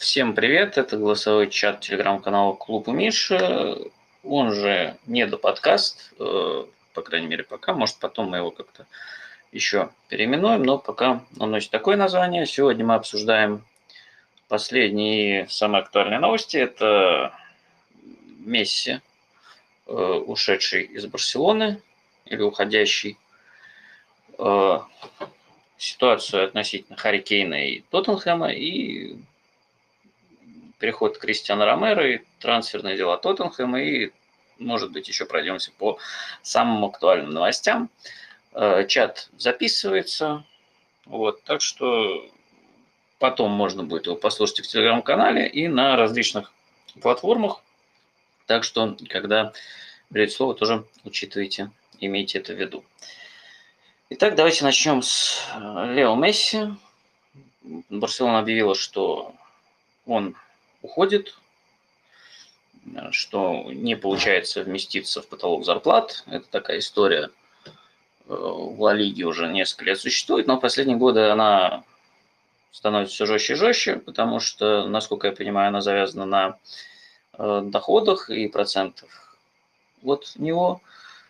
Всем привет, это голосовой чат телеграм-канала Клуб у Миши, он же не до подкаст, э, по крайней мере пока, может потом мы его как-то еще переименуем, но пока он носит такое название. Сегодня мы обсуждаем последние самые актуальные новости. Это Месси, э, ушедший из Барселоны или уходящий, э, ситуацию относительно Харри и Тоттенхэма и переход Кристиана Ромеро и трансферные дела Тоттенхэма и, может быть, еще пройдемся по самым актуальным новостям. Э, чат записывается, вот, так что потом можно будет его послушать в телеграм-канале и на различных платформах. Так что, когда берете слово, тоже учитывайте, имейте это в виду. Итак, давайте начнем с э, Лео Месси. Барселона объявила, что он уходит, что не получается вместиться в потолок зарплат. Это такая история э, в Ла Лиге уже несколько лет существует, но в последние годы она становится все жестче и жестче, потому что, насколько я понимаю, она завязана на э, доходах и процентах от него.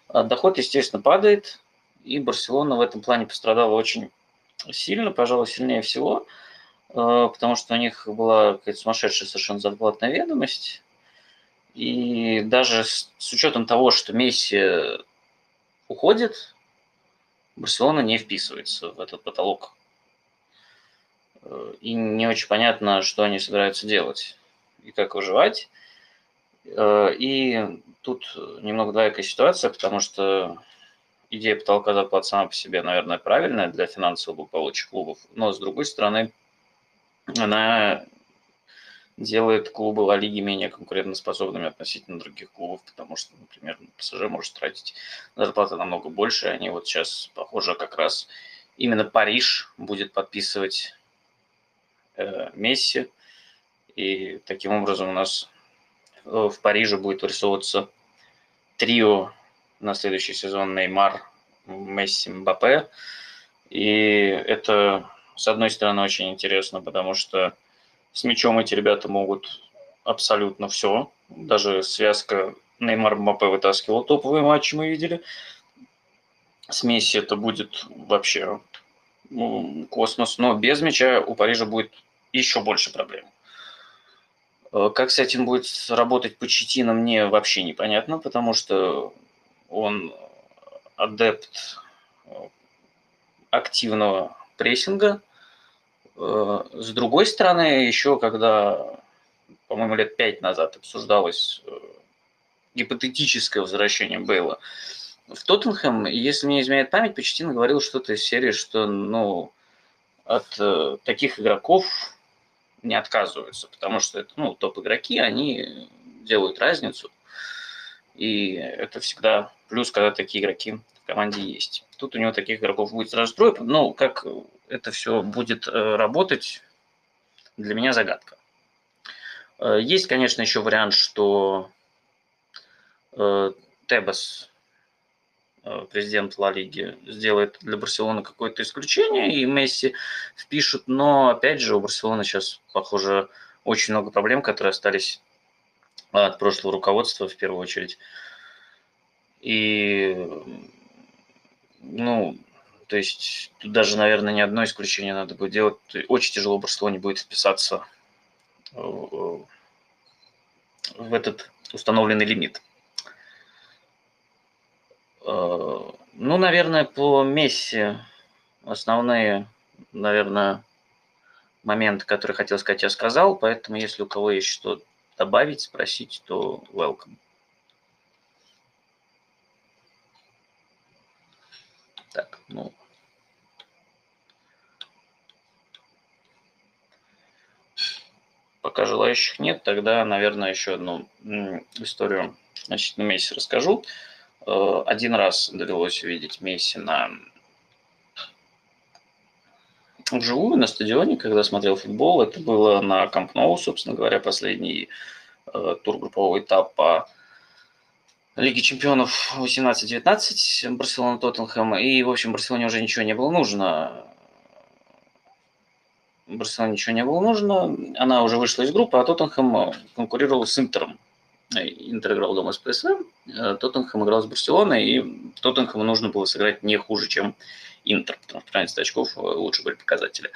А доход, естественно, падает, и Барселона в этом плане пострадала очень сильно, пожалуй, сильнее всего, потому что у них была какая-то сумасшедшая совершенно зарплатная ведомость. И даже с, с учетом того, что Месси уходит, Барселона не вписывается в этот потолок. Э, и не очень понятно, что они собираются делать и как выживать. Э, и тут немного двоякая ситуация, потому что идея потолка зарплат сама по себе, наверное, правильная для финансово благополучия клубов, но с другой стороны, она делает клубы Ла Лиги менее конкурентоспособными относительно других клубов, потому что, например, ПСЖ может тратить зарплаты намного больше, они вот сейчас, похоже, как раз именно Париж будет подписывать э, Месси, и таким образом у нас э, в Париже будет вырисовываться трио на следующий сезон Неймар, Месси, Мбаппе. И это, с одной стороны, очень интересно, потому что с мячом эти ребята могут абсолютно все. Даже связка Неймар Мбаппе вытаскивал топовые матчи, мы видели. С Месси это будет вообще ну, космос. Но без мяча у Парижа будет еще больше проблем. Э, как с этим будет работать Почетина, мне вообще непонятно, потому что он адепт активного прессинга. Э, с другой стороны, еще когда, по-моему, лет пять назад обсуждалось э, гипотетическое возвращение Бейла в Тоттенхэм, если мне изменяет память, Почтин говорил что-то из серии, что ну, от э, таких игроков не отказываются, потому что это ну, топ-игроки, они делают разницу. И это всегда плюс, когда такие игроки команде есть. Тут у него таких игроков будет сразу трое. Но как это все будет э, работать, для меня загадка. Э, есть, конечно, еще вариант, что э, Тебас, президент Ла Лиги, сделает для Барселоны какое-то исключение, и Месси впишут, но, опять же, у Барселоны сейчас, похоже, очень много проблем, которые остались от прошлого руководства в первую очередь. И, ну, то есть тут даже, наверное, не одно исключение надо будет делать. Очень тяжело Барселоне будет вписаться в этот установленный лимит. Э, ну, наверное, по Месси основные, наверное, моменты, которые хотел сказать, я сказал. Поэтому, если у кого есть что добавить, спросить, то welcome. Так, ну. Пока желающих нет, тогда, наверное, еще одну историю значит, на Месси расскажу. Э, один раз довелось увидеть Месси на вживую на стадионе, когда смотрел футбол. Это было на Камп Ноу, собственно говоря, последний э, тур группового этапа Лиги чемпионов 18-19, Барселона Тоттенхэм. И, в общем, Барселоне уже ничего не было нужно. Барселоне ничего не было нужно. Она уже вышла из группы, а Тоттенхэм конкурировал с Интером. Интер играл дома с ПСВ, Тоттенхэм играл с Барселоной, и Тоттенхэму нужно было сыграть не хуже, чем Интер, потому что 15 очков лучше были показатели.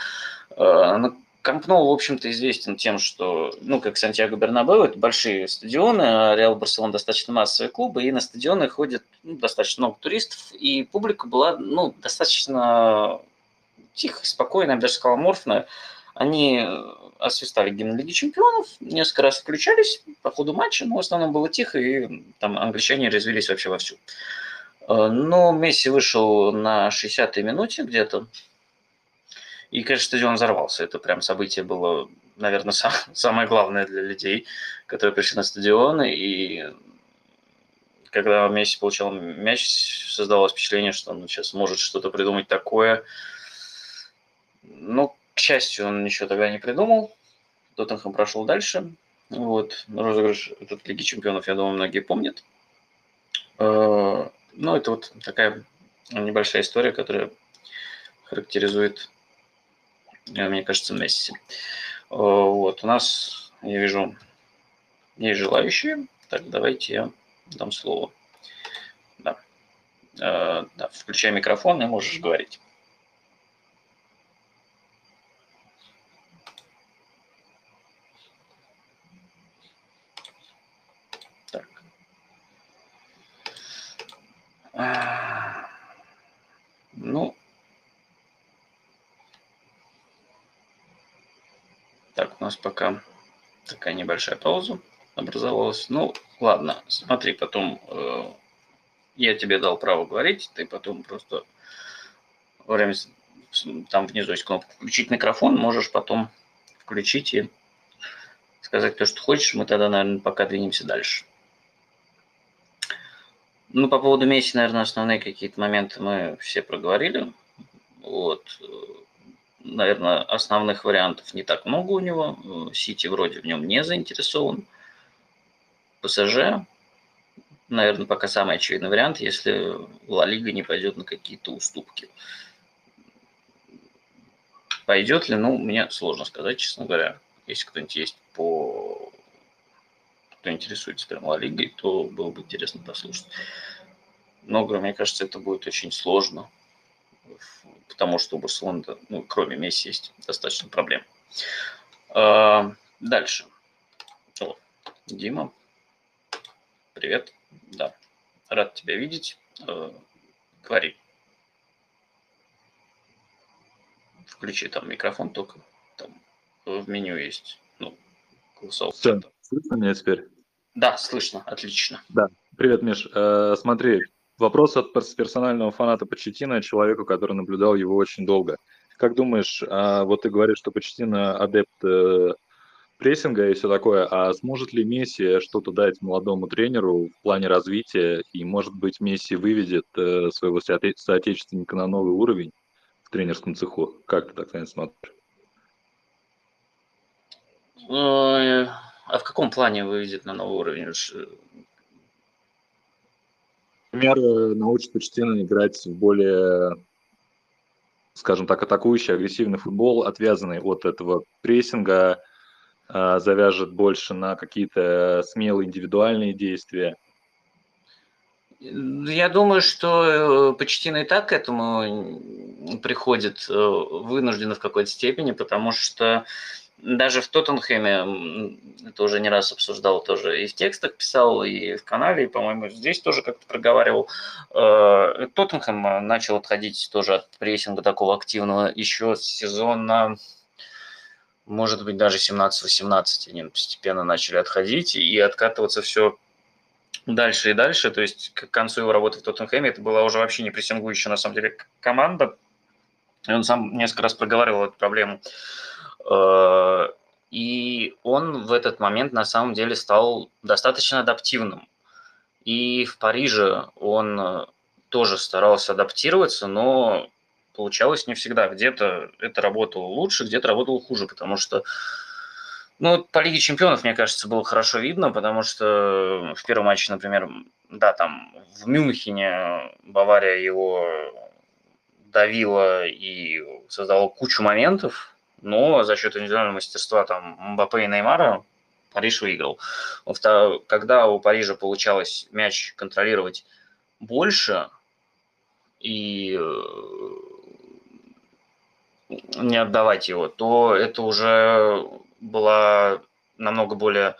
Камп в общем-то, известен тем, что, ну, как Сантьяго Бернабеу, это большие стадионы, а Реал Барселон достаточно массовые клубы, и на стадионы ходит ну, достаточно много туристов, и публика была, ну, достаточно тихо, спокойно, я бы даже сказал. Они освистали гимн Лиги Чемпионов, несколько раз включались по ходу матча, но в основном было тихо, и там англичане развелись вообще вовсю. Э, но Месси вышел на 60-й минуте где-то, и, конечно, стадион взорвался. Это прям событие было, наверное, сам, самое главное для людей, которые пришли на стадион. И когда Месси получал мяч, создавалось впечатление, что он сейчас может что-то придумать такое. Ну, к счастью, он ничего тогда не придумал. Тоттенхэм прошел дальше. Вот. Розыгрыш этот Лиги Чемпионов, я думаю, многие помнят. Э, ну, это вот такая небольшая история, которая характеризует мне кажется, Месси. Э, вот, у нас, я вижу, есть желающие. Так, давайте я дам слово. Да. Э, да, включай микрофон и можешь говорить. Так. Ну, Так, у нас пока такая небольшая пауза образовалась. Ну, ладно, смотри, потом э, я тебе дал право говорить, ты потом просто во время, там внизу есть кнопка «Включить микрофон», можешь потом включить и сказать то, что хочешь, мы тогда, наверное, пока двинемся дальше. Ну, по поводу Месси, наверное, основные какие-то моменты мы все проговорили. Вот наверное, основных вариантов не так много у него. Сити вроде в нем не заинтересован. ПСЖ, наверное, пока самый очевидный вариант, если Ла Лига не пойдет на какие-то уступки. Пойдет ли? Ну, мне сложно сказать, честно говоря. Если кто-нибудь есть по... кто интересуется прям Ла Лигой, то было бы интересно послушать. Много, мне кажется, это будет очень сложно потому что у Барселоны, ну, кроме Месси, есть достаточно проблем. А, дальше. О, Дима, привет. Да, рад тебя видеть. А, говори. Включи там микрофон только. Там в меню есть, ну, голосовой. Все, слышно меня теперь? Да, слышно, отлично. Да, привет, Миш. Э, смотри, Вопрос от персонального фаната Почетина, человеку, который наблюдал его очень долго. Как думаешь, а, вот ты говоришь, что Почетина адепт э, прессинга и все такое, а сможет ли Месси что-то дать молодому тренеру в плане развития, и, может быть, Месси выведет э, своего соотечественника на новый уровень в тренерском цеху? Как ты так на смотришь? А в каком плане выведет на новый уровень? Например, э, научит Почтина играть в более, скажем так, атакующий, агрессивный футбол, отвязанный от этого прессинга, э, завяжет больше на какие-то смелые индивидуальные действия. Я думаю, что э, Почтина и так к этому приходит вынужденно в какой-то степени, потому что даже в Тоттенхэме, это уже не раз обсуждал, тоже и в текстах писал, и в канале, и, по-моему, здесь тоже как-то проговаривал. Э, Тоттенхэм начал отходить тоже от прессинга такого активного еще с сезона, может быть, даже 17-18 они постепенно начали отходить и откатываться все дальше и дальше. То есть к концу его работы в Тоттенхэме это была уже вообще не прессингующая, на самом деле, команда. И он сам несколько раз проговаривал эту проблему. Э, и он в этот момент на самом деле стал достаточно адаптивным. И в Париже он э, тоже старался адаптироваться, но получалось не всегда. Где-то это работало лучше, где-то работало хуже, потому что ну, по Лиге Чемпионов, мне кажется, было хорошо видно, потому что в первом матче, например, да, там в Мюнхене Бавария его давила и создала кучу моментов, но за счет индивидуального мастерства там Мбаппе и Неймара Париж выиграл. Когда у Парижа получалось мяч контролировать больше и э, не отдавать его, то это уже была намного более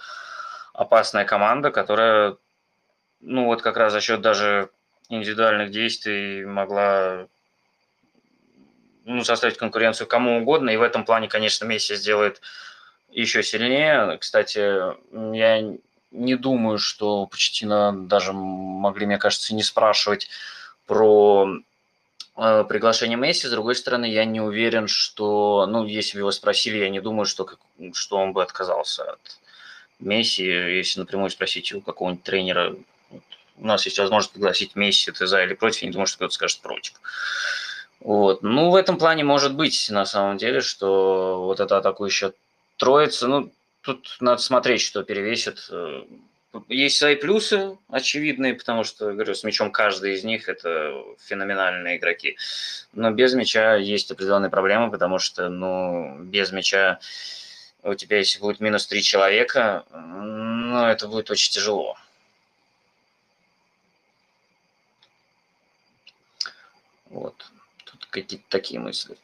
опасная команда, которая, ну вот как раз за счет даже индивидуальных действий могла ну, составить конкуренцию кому угодно. И в этом плане, конечно, Месси сделает еще сильнее. Кстати, я не думаю, что Почтина даже могли, мне кажется, не спрашивать про э, приглашение Месси. С другой стороны, я не уверен, что, ну, если бы его спросили, я не думаю, что, что он бы отказался от Месси. Если напрямую спросить у какого-нибудь тренера, у нас есть возможность пригласить Месси, ты за или против, я не думаю, что кто-то скажет против. Вот. Ну, в этом плане может быть, на самом деле, что вот эта атакующая троица, ну, тут надо смотреть, что перевесит. Есть свои плюсы очевидные, потому что, говорю, с мячом каждый из них – это феноменальные игроки. Но без мяча есть определенные проблемы, потому что, ну, без мяча у тебя, если будет минус три человека, ну, это будет очень тяжело. Вот. Какие-то такие мысли.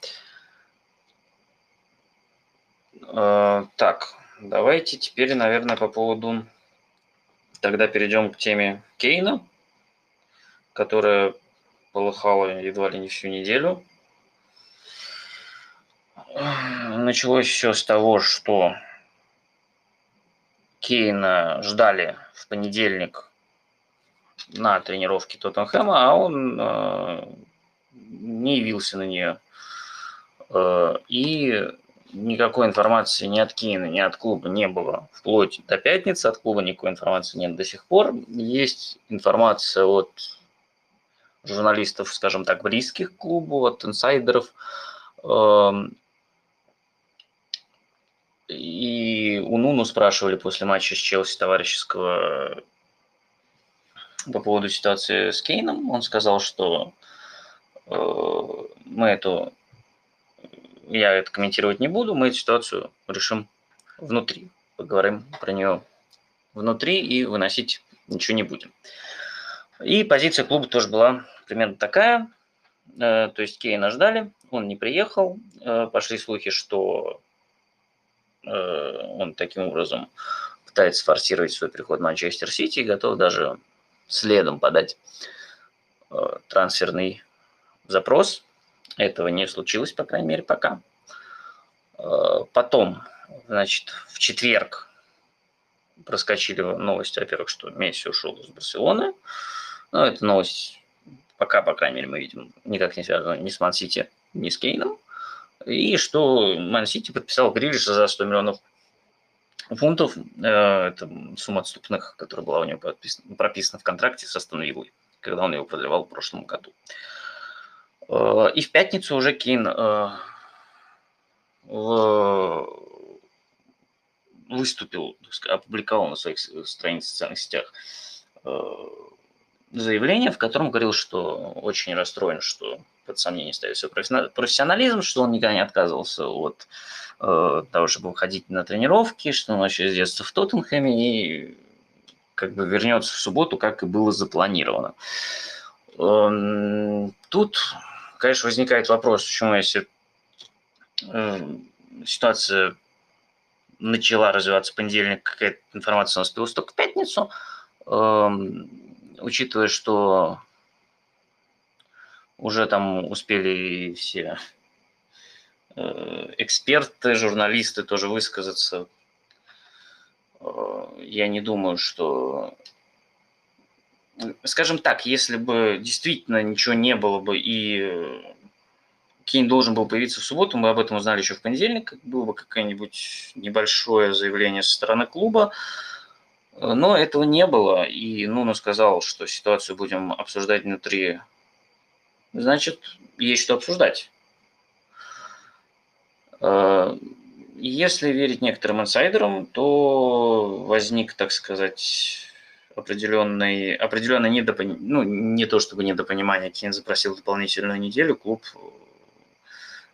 Э, так, давайте теперь, наверное, по поводу... Тогда перейдем к теме Кейна, которая полыхала едва ли не всю неделю. Началось все с того, что Кейна ждали в понедельник на тренировке Тоттенхэма, а он э, не явился на нее. Э, и никакой информации ни от Кейна, ни от клуба не было вплоть до пятницы. От клуба никакой информации нет до сих пор. Есть информация от журналистов, скажем так, близких к клубу, от инсайдеров. Эм, и у Нуну спрашивали после матча с Челси товарищеского по поводу ситуации с Кейном. Он сказал, что э, мы эту я это комментировать не буду, мы эту ситуацию решим внутри. Поговорим про нее внутри и выносить ничего не будем. И позиция клуба тоже была примерно такая. Э, то есть Кейна ждали, он не приехал. Э, пошли слухи, что э, он таким образом пытается форсировать свой приход в Манчестер Сити и готов даже следом подать трансферный запрос. Этого не случилось, по крайней мере, пока. Э, потом, значит, в четверг проскочили новости, во-первых, что Месси ушел из Барселоны. Ну, эта новость пока, по крайней мере, мы видим, никак не связана ни с Ман-Сити, ни с Кейном. И что Ман-Сити подписал Грилиша за 100 миллионов фунтов. Э, это сумма отступных, которая была у него прописана в контракте со Астон когда он его продлевал в прошлом году. Э, и в пятницу уже Кейн э, выступил, опубликовал на своих страницах в социальных сетях э, заявление, в котором говорил, что очень расстроен, что под сомнение ставит свой профессионализм, что он никогда не отказывался от того, чтобы выходить на тренировки, что он вообще с детства в Тоттенхэме и как бы вернется в субботу, как и было запланировано. Эм, тут конечно, возникает вопрос, почему если э, ситуация начала развиваться в понедельник, какая-то информация успела только в пятницу, э, учитывая, что уже там успели все э, эксперты, журналисты тоже высказаться. Э, я не думаю, что скажем так, если бы действительно ничего не было бы и Кейн должен был появиться в субботу, мы об этом узнали еще в понедельник, было бы какое-нибудь небольшое заявление со стороны клуба, но этого не было, и Нуну сказал, что ситуацию будем обсуждать внутри. Значит, есть что обсуждать. Э, если верить некоторым инсайдерам, то возник, так сказать, определенной, определенное недопонимание, ну, не то чтобы недопонимание, Кейн запросил дополнительную неделю, клуб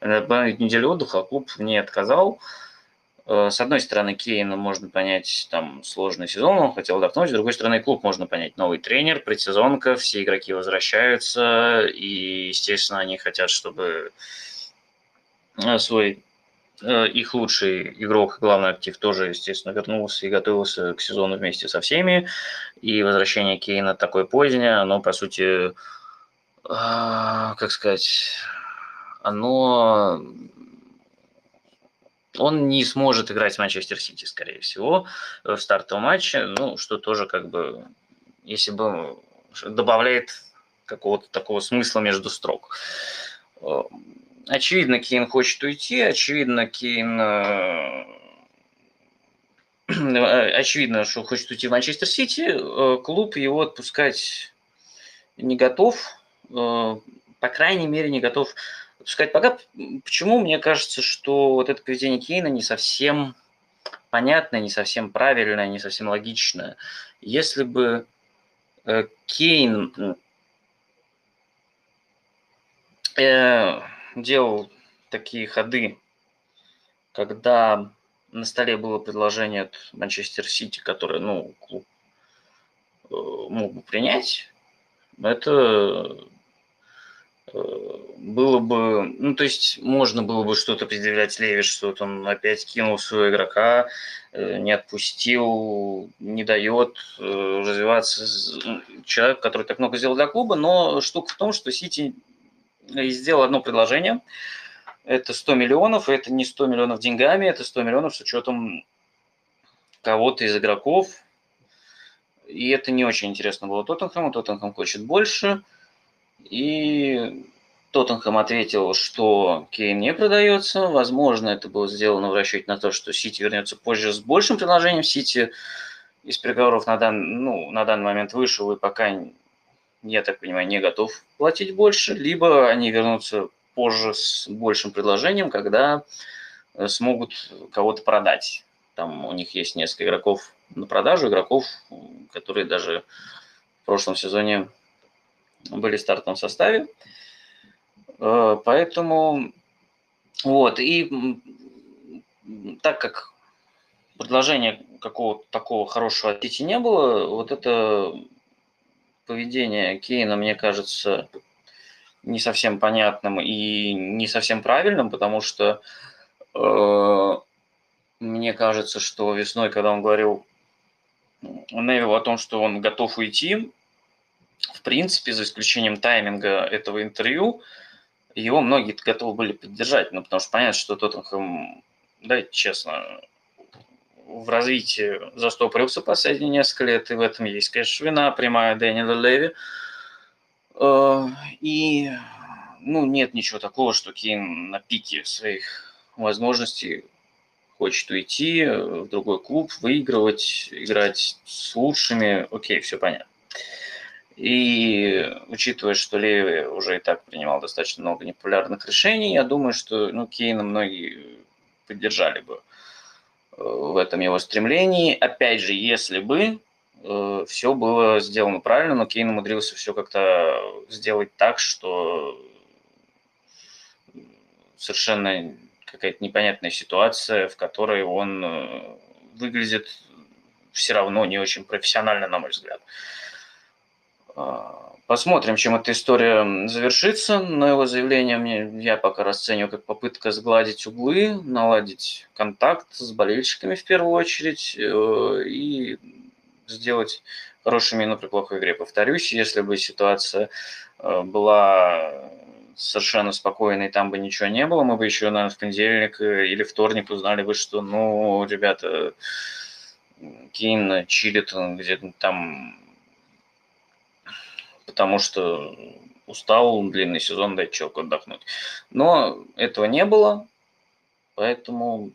добавить неделю отдыха, а клуб не отказал. Э, с одной стороны, Кейна можно понять, там сложный сезон, он хотел отдохнуть, с другой стороны, клуб можно понять, новый тренер, предсезонка, все игроки возвращаются, и, естественно, они хотят, чтобы э, свой э, их лучший игрок, главный актив тоже, естественно, вернулся и готовился к сезону вместе со всеми. И возвращение Кейна такое позднее, оно, по сути, как сказать, оно он не сможет играть в Манчестер Сити, скорее всего, в стартовом матче, ну, что тоже как бы, если бы добавляет какого-то такого смысла между строк. Э, очевидно, Кейн хочет уйти, очевидно, Кейн э, очевидно, что хочет уйти в Манчестер Сити, э, клуб его отпускать не готов, по крайней мере, не готов сказать пока, почему? Мне кажется, что вот это поведение Кейна не совсем понятное, не совсем правильное, не совсем логичное. Если бы э, Кейн э, делал такие ходы, когда на столе было предложение от Манчестер Сити, которое, ну, клуб э, мог бы принять, это было бы, ну, то есть можно было бы что-то предъявлять Леви, что он опять кинул своего игрока, э, не отпустил, не дает э, развиваться человек, который так много сделал для клуба, но штука в том, что Сити сделал одно предложение, это 100 миллионов, и это не 100 миллионов деньгами, это 100 миллионов с учетом кого-то из игроков, и это не очень интересно было Тоттенхэму, Тоттенхэм хочет больше – и Тоттенхэм ответил, что Кейн не продается. Возможно, это было сделано в расчете на то, что Сити вернется позже с большим предложением. Сити из переговоров на, дан, ну, на данный момент вышел и пока, я так понимаю, не готов платить больше. Либо они вернутся позже с большим предложением, когда э, смогут кого-то продать. Там у них есть несколько игроков на продажу, игроков, которые даже в прошлом сезоне были в стартовом составе. Э, поэтому вот, и так как предложения какого-то такого хорошего от не было, вот это поведение Кейна, мне кажется, не совсем понятным и не совсем правильным, потому что э, мне кажется, что весной, когда он говорил Невилу о том, что он готов уйти, в принципе, за исключением тайминга этого интервью, его многие готовы были поддержать, ну, потому что понятно, что Тоттенхэм, да, честно, в развитии застопорился последние несколько лет, и в этом есть, конечно, вина прямая Дэниела Леви. Э, и, ну, нет ничего такого, что Кейн на пике своих возможностей хочет уйти в другой клуб, выигрывать, играть с лучшими. Окей, все понятно. И учитывая, что Леви уже и так принимал достаточно много непопулярных решений, я думаю, что ну, Кейна многие поддержали бы э, в этом его стремлении. Опять же, если бы э, все было сделано правильно, но Кейн умудрился все как-то сделать так, что совершенно какая-то непонятная ситуация, в которой он э, выглядит все равно не очень профессионально, на мой взгляд. А, посмотрим, чем эта история завершится. Но его заявление мне, я пока расцениваю как попытка сгладить углы, наладить контакт с болельщиками в первую очередь э, и сделать хорошую мину при плохой игре. Повторюсь, если бы ситуация э, была совершенно спокойной, там бы ничего не было, мы бы еще, наверное, в понедельник э, или вторник узнали бы, что, ну, ребята, Кейн чилит где-то там потому что устал, длинный сезон, дать человеку отдохнуть. Но этого не было, поэтому,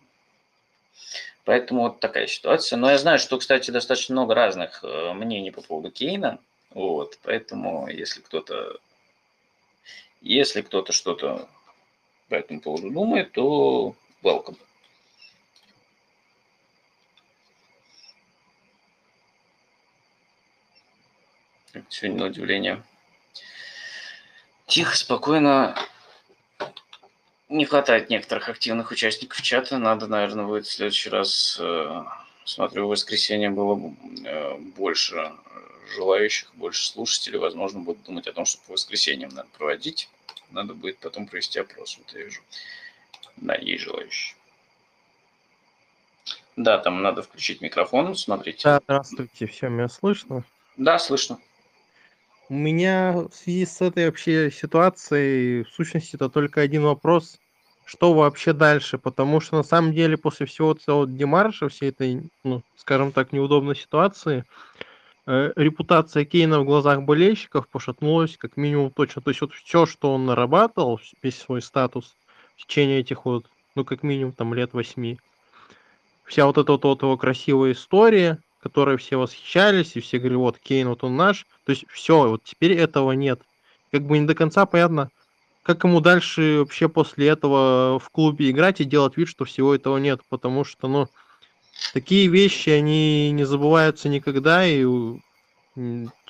поэтому вот такая ситуация. Но я знаю, что, кстати, достаточно много разных э, мнений по поводу Кейна, вот, поэтому если кто-то если кто-то что-то по этому поводу думает, то welcome. Сегодня на удивление. Тихо, спокойно. не хватает некоторых активных участников чата. Надо, наверное, будет в следующий раз, э, смотрю, в воскресенье было э, больше желающих, больше слушателей. Возможно, будут думать о том, что по воскресеньям надо проводить. Надо будет потом провести опрос. Вот я вижу. Да, есть желающие. Да, там надо включить микрофон, смотрите. Да, здравствуйте, все, меня слышно? Да, слышно. У меня в связи с этой вообще ситуацией, в сущности, это только один вопрос. Что вообще дальше? Потому что на самом деле после всего этого демарша, всей этой, ну, скажем так, неудобной ситуации, э, репутация Кейна в глазах болельщиков пошатнулась как минимум точно. То есть вот все, что он нарабатывал, весь свой статус в течение этих вот, ну, как минимум там лет восьми, вся вот эта вот, вот его красивая история, которой все восхищались, и все говорили, вот, Кейн, вот он наш. То есть все, вот теперь этого нет. Как бы не до конца понятно, как ему дальше вообще после этого в клубе играть и делать вид, что всего этого нет, потому что, ну, такие вещи, они не забываются никогда, и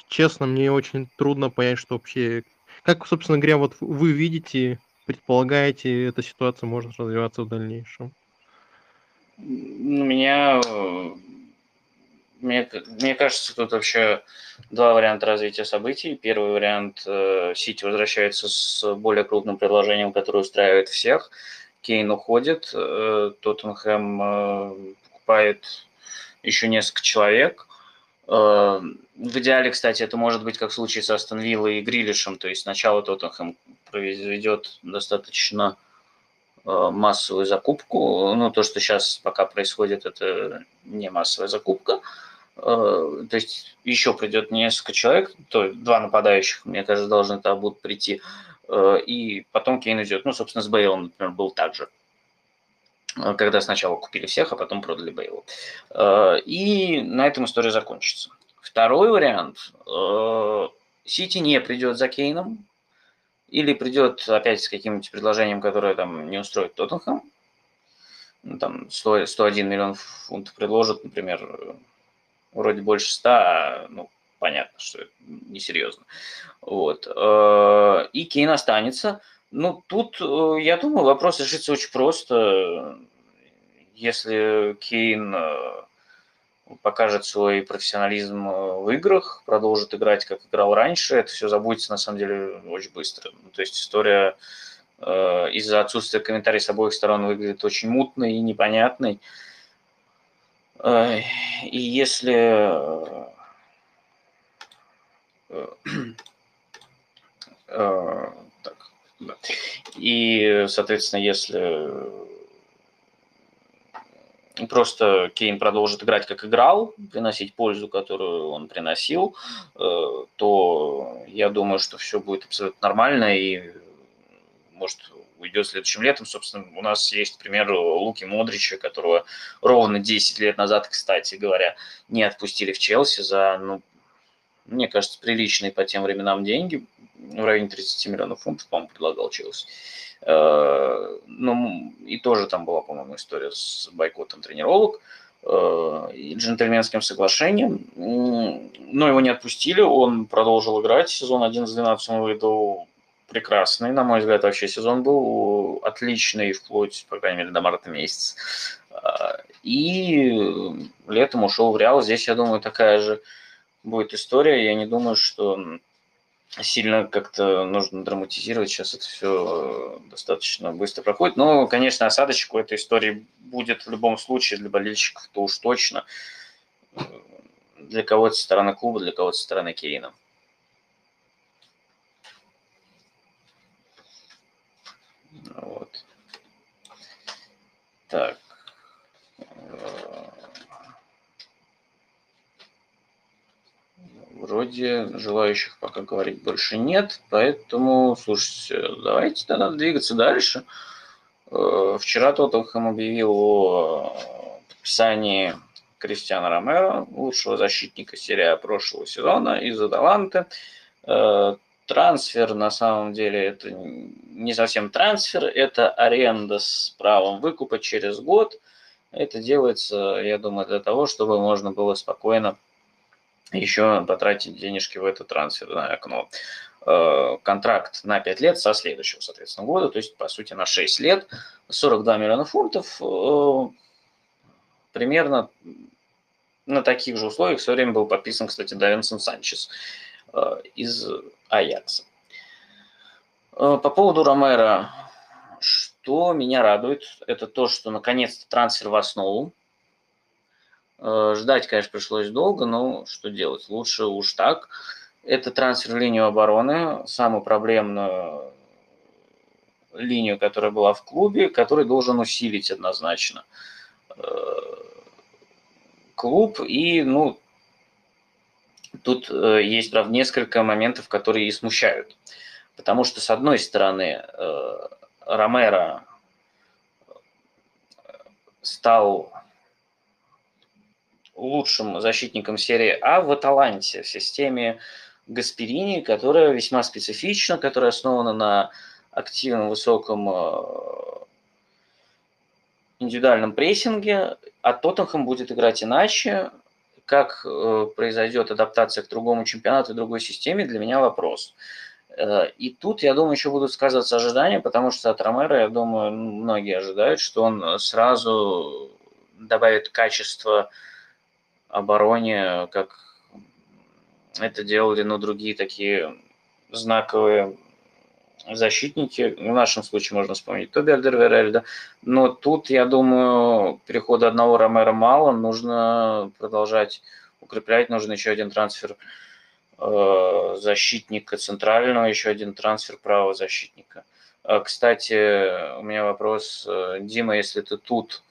честно, мне очень трудно понять, что вообще, как, собственно говоря, вот вы видите, предполагаете, эта ситуация может развиваться в дальнейшем. У меня мне, мне кажется, тут вообще два варианта развития событий. Первый вариант э, Сити возвращается с более крупным предложением, которое устраивает всех. Кейн уходит, э, Тоттенхэм э, покупает еще несколько человек. Э, в идеале, кстати, это может быть как в случае с Астон Виллой и Грилишем, то есть сначала Тоттенхэм произведет достаточно массовую закупку. Ну, то, что сейчас пока происходит, это не массовая закупка. Э, то есть еще придет несколько человек, то два нападающих, мне кажется, должны туда будут прийти, э, и потом Кейн идет. Ну, собственно, с Бейлом, например, был так же э, когда сначала купили всех, а потом продали Бейлу. И на этом история закончится. Второй вариант. Сити не придет за Кейном, или придет опять с каким-нибудь предложением, которое там не устроит Тоттенхэм. Ну, там 100, 101 миллион фунтов предложат, например, вроде больше 100, а, ну, понятно, что это несерьезно. Вот. Э, и Кейн останется. Ну, тут, э, я думаю, вопрос решится очень просто. Если Кейн э, покажет свой профессионализм в играх, продолжит играть, как играл раньше, это все забудется, на самом деле, очень быстро. Ну, то есть история из-за отсутствия комментариев с обоих сторон выглядит очень мутной и непонятной. И если э, э, так, да. И, соответственно, если просто Кейн продолжит играть, как играл, приносить пользу, которую он приносил, э, то я думаю, что все будет абсолютно нормально и может уйдет следующим летом. Собственно, у нас есть пример Луки Модрича, которого ровно 10 лет назад, кстати говоря, не отпустили в Челси за, ну, мне кажется, приличные по тем временам деньги. В районе 30 миллионов фунтов, по-моему, предлагал Челси. Э, ну, и тоже там была, по-моему, история с бойкотом тренировок э, и джентльменским соглашением. Но его не отпустили, он продолжил играть. Сезон 11-12 он выдал прекрасный, на мой взгляд, вообще сезон был отличный, вплоть, по крайней мере, до марта месяца. А, и летом ушел в Реал. Здесь, я думаю, такая же будет история. Я не думаю, что сильно как-то нужно драматизировать. Сейчас это все достаточно быстро проходит. Но, конечно, осадочек у этой истории будет в любом случае для болельщиков, то уж точно. Для кого-то со стороны клуба, для кого-то со стороны Кейна. Вот. Так. Вроде желающих пока говорить больше нет, поэтому, слушайте, давайте тогда двигаться дальше. Э, вчера Тоттенхэм объявил о подписании Кристиана Ромеро, лучшего защитника серии прошлого сезона из Аталанты. Э, трансфер на самом деле это не совсем трансфер, это аренда с правом выкупа через год. Это делается, я думаю, для того, чтобы можно было спокойно еще потратить денежки в это трансферное окно. э, контракт на 5 лет со следующего, соответственно, года, то есть, по сути, на 6 лет, 42 миллиона фунтов, э, примерно на таких же условиях в свое время был подписан, кстати, Давинсон Санчес из Аякса. По поводу Ромера, что меня радует, это то, что наконец-то трансфер в основу. Ждать, конечно, пришлось долго, но что делать? Лучше уж так. Это трансфер в линию обороны, самую проблемную линию, которая была в клубе, который должен усилить однозначно э, клуб. И, ну, тут э, есть, правда, несколько моментов, которые и смущают. Потому что, с одной стороны, э, Ромеро стал лучшим защитником серии А в Аталанте в системе Гасперини, которая весьма специфична, которая основана на активном высоком э, индивидуальном прессинге, а Тоттенхэм будет играть иначе. Как э, произойдет адаптация к другому чемпионату и другой системе, для меня вопрос. Э, и тут, я думаю, еще будут сказываться ожидания, потому что от Ромера, я думаю, многие ожидают, что он сразу добавит качество обороне, как это делали, ну, другие такие знаковые защитники. В нашем случае можно вспомнить Тоби Альдерверель, да. Но тут, я думаю, перехода одного Ромера мало. Нужно продолжать укреплять. Нужен еще один трансфер э, защитника центрального, еще один трансфер правого защитника. Э, кстати, у меня вопрос. Э, Дима, если ты тут,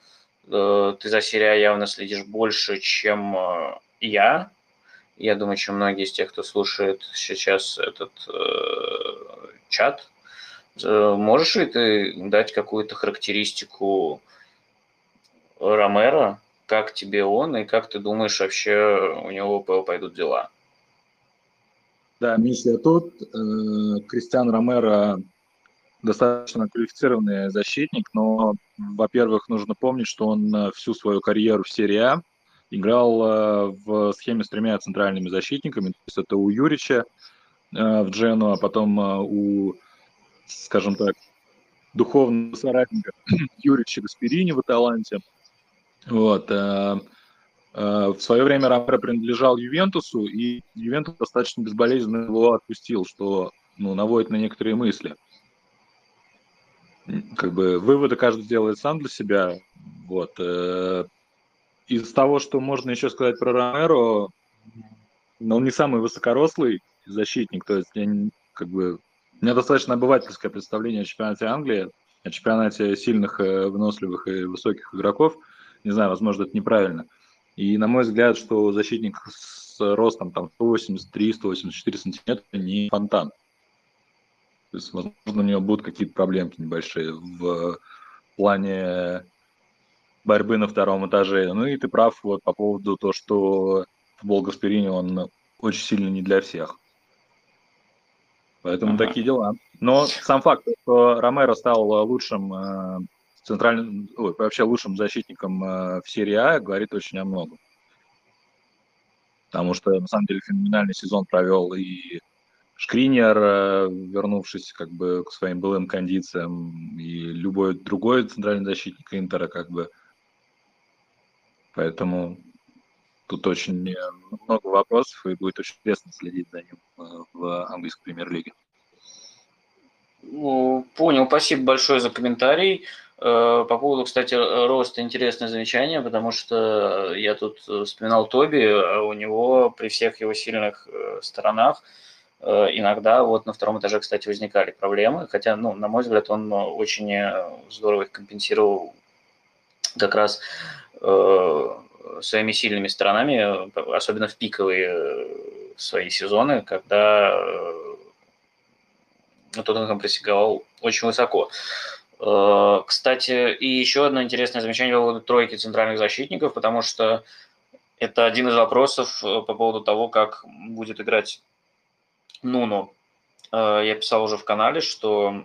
э, ты за серия явно следишь больше, чем э, я я думаю, чем многие из тех, кто слушает сейчас этот э, чат, э, можешь ли ты дать какую-то характеристику Ромера, как тебе он и как ты думаешь вообще у него пойдут дела? Да, Миш, я тут. Э, Кристиан Ромеро достаточно квалифицированный защитник, но, во-первых, нужно помнить, что он э, всю свою карьеру в серии А играл в схеме с тремя центральными защитниками. То есть это у Юрича в Джену, а потом э, у, скажем так, духовного соратника Юрича Гасперини в Аталанте. Вот. В свое время Ромеро принадлежал Ювентусу, и Ювентус достаточно безболезненно его отпустил, что ну, наводит на некоторые мысли. Как бы выводы каждый делает сам для себя. Вот из того, что можно еще сказать про Ромеро, ну, он не самый высокорослый защитник, то есть я как бы у меня достаточно обывательское представление о чемпионате Англии, о чемпионате сильных, э, выносливых и высоких игроков. Не знаю, возможно, это неправильно. И на мой взгляд, что защитник с ростом там 183-184 сантиметра не фонтан. То есть, возможно, у него будут какие-то проблемки небольшие в плане борьбы на втором этаже. Ну и ты прав вот по поводу того, что футбол Гасперини, он очень сильно не для всех. Поэтому ага. такие дела. Но сам факт, что Ромеро стал лучшим э, центральным, ой, вообще лучшим защитником э, в серии А, говорит очень о многом. Потому что, на самом деле, феноменальный сезон провел и Шкринер, э, вернувшись как бы к своим былым кондициям, и любой другой центральный защитник Интера, как бы, Поэтому тут очень много вопросов, и будет очень интересно следить за ним э, в английской премьер-лиге. Ну, понял, спасибо большое за комментарий. Э, по поводу, кстати, роста интересное замечание, потому что я тут вспоминал Тоби, а у него при всех его сильных э, сторонах иногда вот на втором этаже, кстати, возникали проблемы, хотя, ну, на мой взгляд, он очень здорово их компенсировал как раз Э, своими сильными сторонами, особенно в пиковые э, свои сезоны, когда э, Тоттенхэм присягал очень высоко. Кстати, и еще одно интересное замечание по поводу тройки центральных защитников, потому что это один из вопросов по поводу того, как будет играть Нуну. Я писал уже в канале, что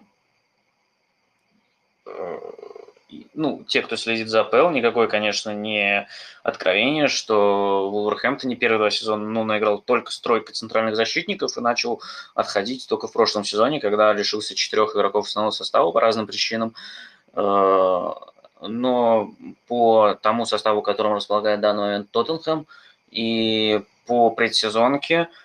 ну, те, кто следит за АПЛ, никакое, конечно, не откровение, что Вулверхэмптон не первые два сезона ну, наиграл только с тройкой центральных защитников и начал отходить только в прошлом сезоне, когда лишился четырех игроков основного состава по разным причинам. Э, но по тому составу, которым располагает данный момент Тоттенхэм, и по предсезонке –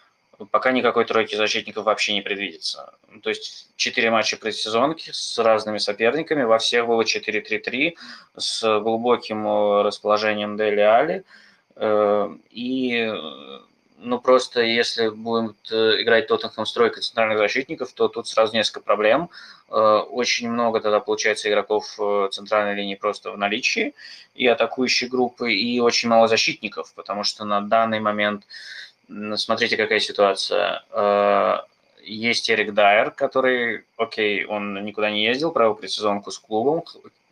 пока никакой тройки защитников вообще не предвидится. То есть четыре матча предсезонки с разными соперниками, во всех было 4-3-3 с глубоким э, расположением Дели Али. Э, и ну просто если будем э, играть Тоттенхэм с тройкой центральных защитников, то тут сразу несколько проблем. Очень много тогда получается игроков центральной линии просто в наличии и атакующей группы, и очень мало защитников, потому что на данный момент смотрите, какая ситуация. Э, есть Эрик Дайер, который, окей, он никуда не ездил, провел предсезонку с клубом,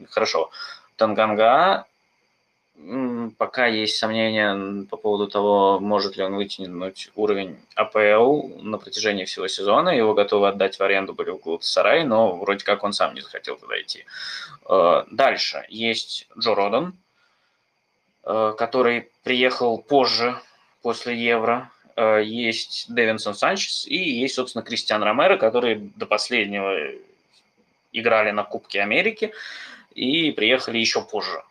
хорошо. Танганга, пока есть сомнения по поводу того, может ли он вытянуть уровень АПЛ на протяжении всего сезона. Его готовы отдать в аренду были в Сарай, но вроде как он сам не захотел туда идти. Э, дальше есть Джо Родан, э, который приехал позже после Евро. Э, есть Дэвинсон Санчес и есть, собственно, Кристиан Ромеро, которые до последнего играли на Кубке Америки и приехали еще позже.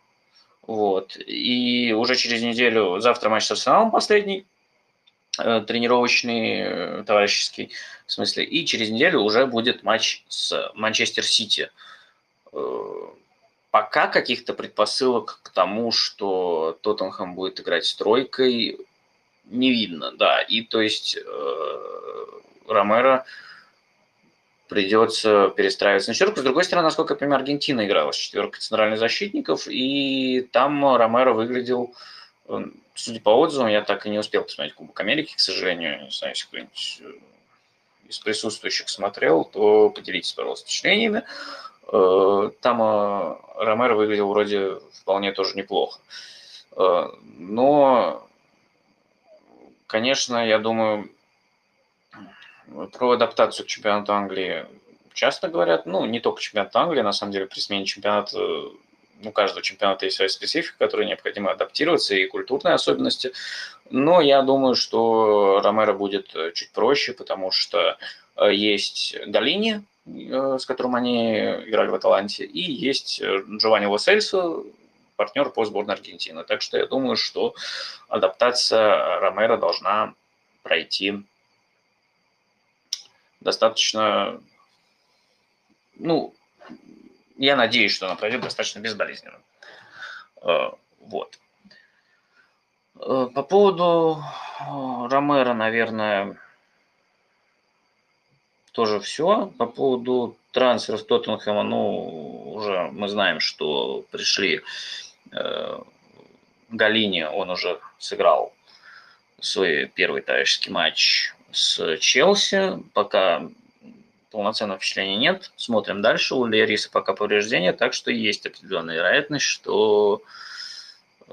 Вот. И уже через неделю, завтра матч с Арсеналом последний, э, тренировочный, э, товарищеский, в смысле, и через неделю уже будет матч с Манчестер Сити. Пока каких-то предпосылок к тому, что Тоттенхэм будет играть с тройкой, не видно, да. И то есть э, Ромеро придется перестраиваться на четверку. С другой стороны, насколько я понимаю, Аргентина играла с четверкой центральных защитников, и там Ромеро выглядел, э, судя по отзывам, я так и не успел посмотреть Кубок Америки, к сожалению, не знаю, если кто-нибудь э, из присутствующих смотрел, то поделитесь, пожалуйста, впечатлениями. Э, там Ромеро выглядел вроде вполне тоже неплохо. Но Конечно, я думаю, про адаптацию к чемпионату Англии часто говорят, ну, не только чемпионат Англии, на самом деле, при смене чемпионата, ну, каждого чемпионата есть своя специфика, которой необходимо адаптироваться, и культурные особенности. Но я думаю, что Ромеро будет чуть проще, потому что э, есть Галини, э, с которым они играли в Аталанте, и есть э, Джованни Лосельсо, партнер по сборной Аргентины. Так что я думаю, что адаптация Ромеро должна пройти достаточно, ну, я надеюсь, что она пройдет достаточно безболезненно. Э, вот. Э, по поводу Ромеро, наверное, тоже все. По поводу трансферов Тоттенхэма, ну, уже мы знаем, что пришли Э, Галини он уже сыграл свой первый товарищеский матч с Челси. Пока полноценного впечатления нет. Смотрим дальше. У Лериса пока повреждения, так что есть определенная вероятность, что э,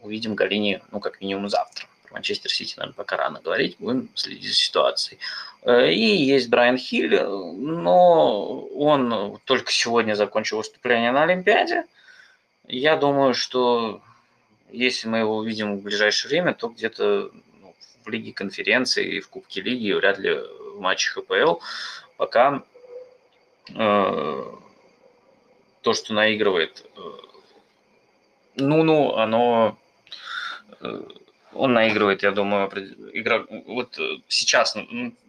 увидим Галини, ну, как минимум завтра. Про Манчестер Сити, наверное, пока рано говорить, будем следить за ситуацией. Э, и есть Брайан Хилл, но он только сегодня закончил выступление на Олимпиаде. Я думаю, что если мы его увидим в ближайшее время, то где-то ну, в Лиге конференции и в Кубке Лиги, вряд ли в матче ХПЛ, пока э, то, что наигрывает э, ну, оно э, он наигрывает, я думаю, игра... вот сейчас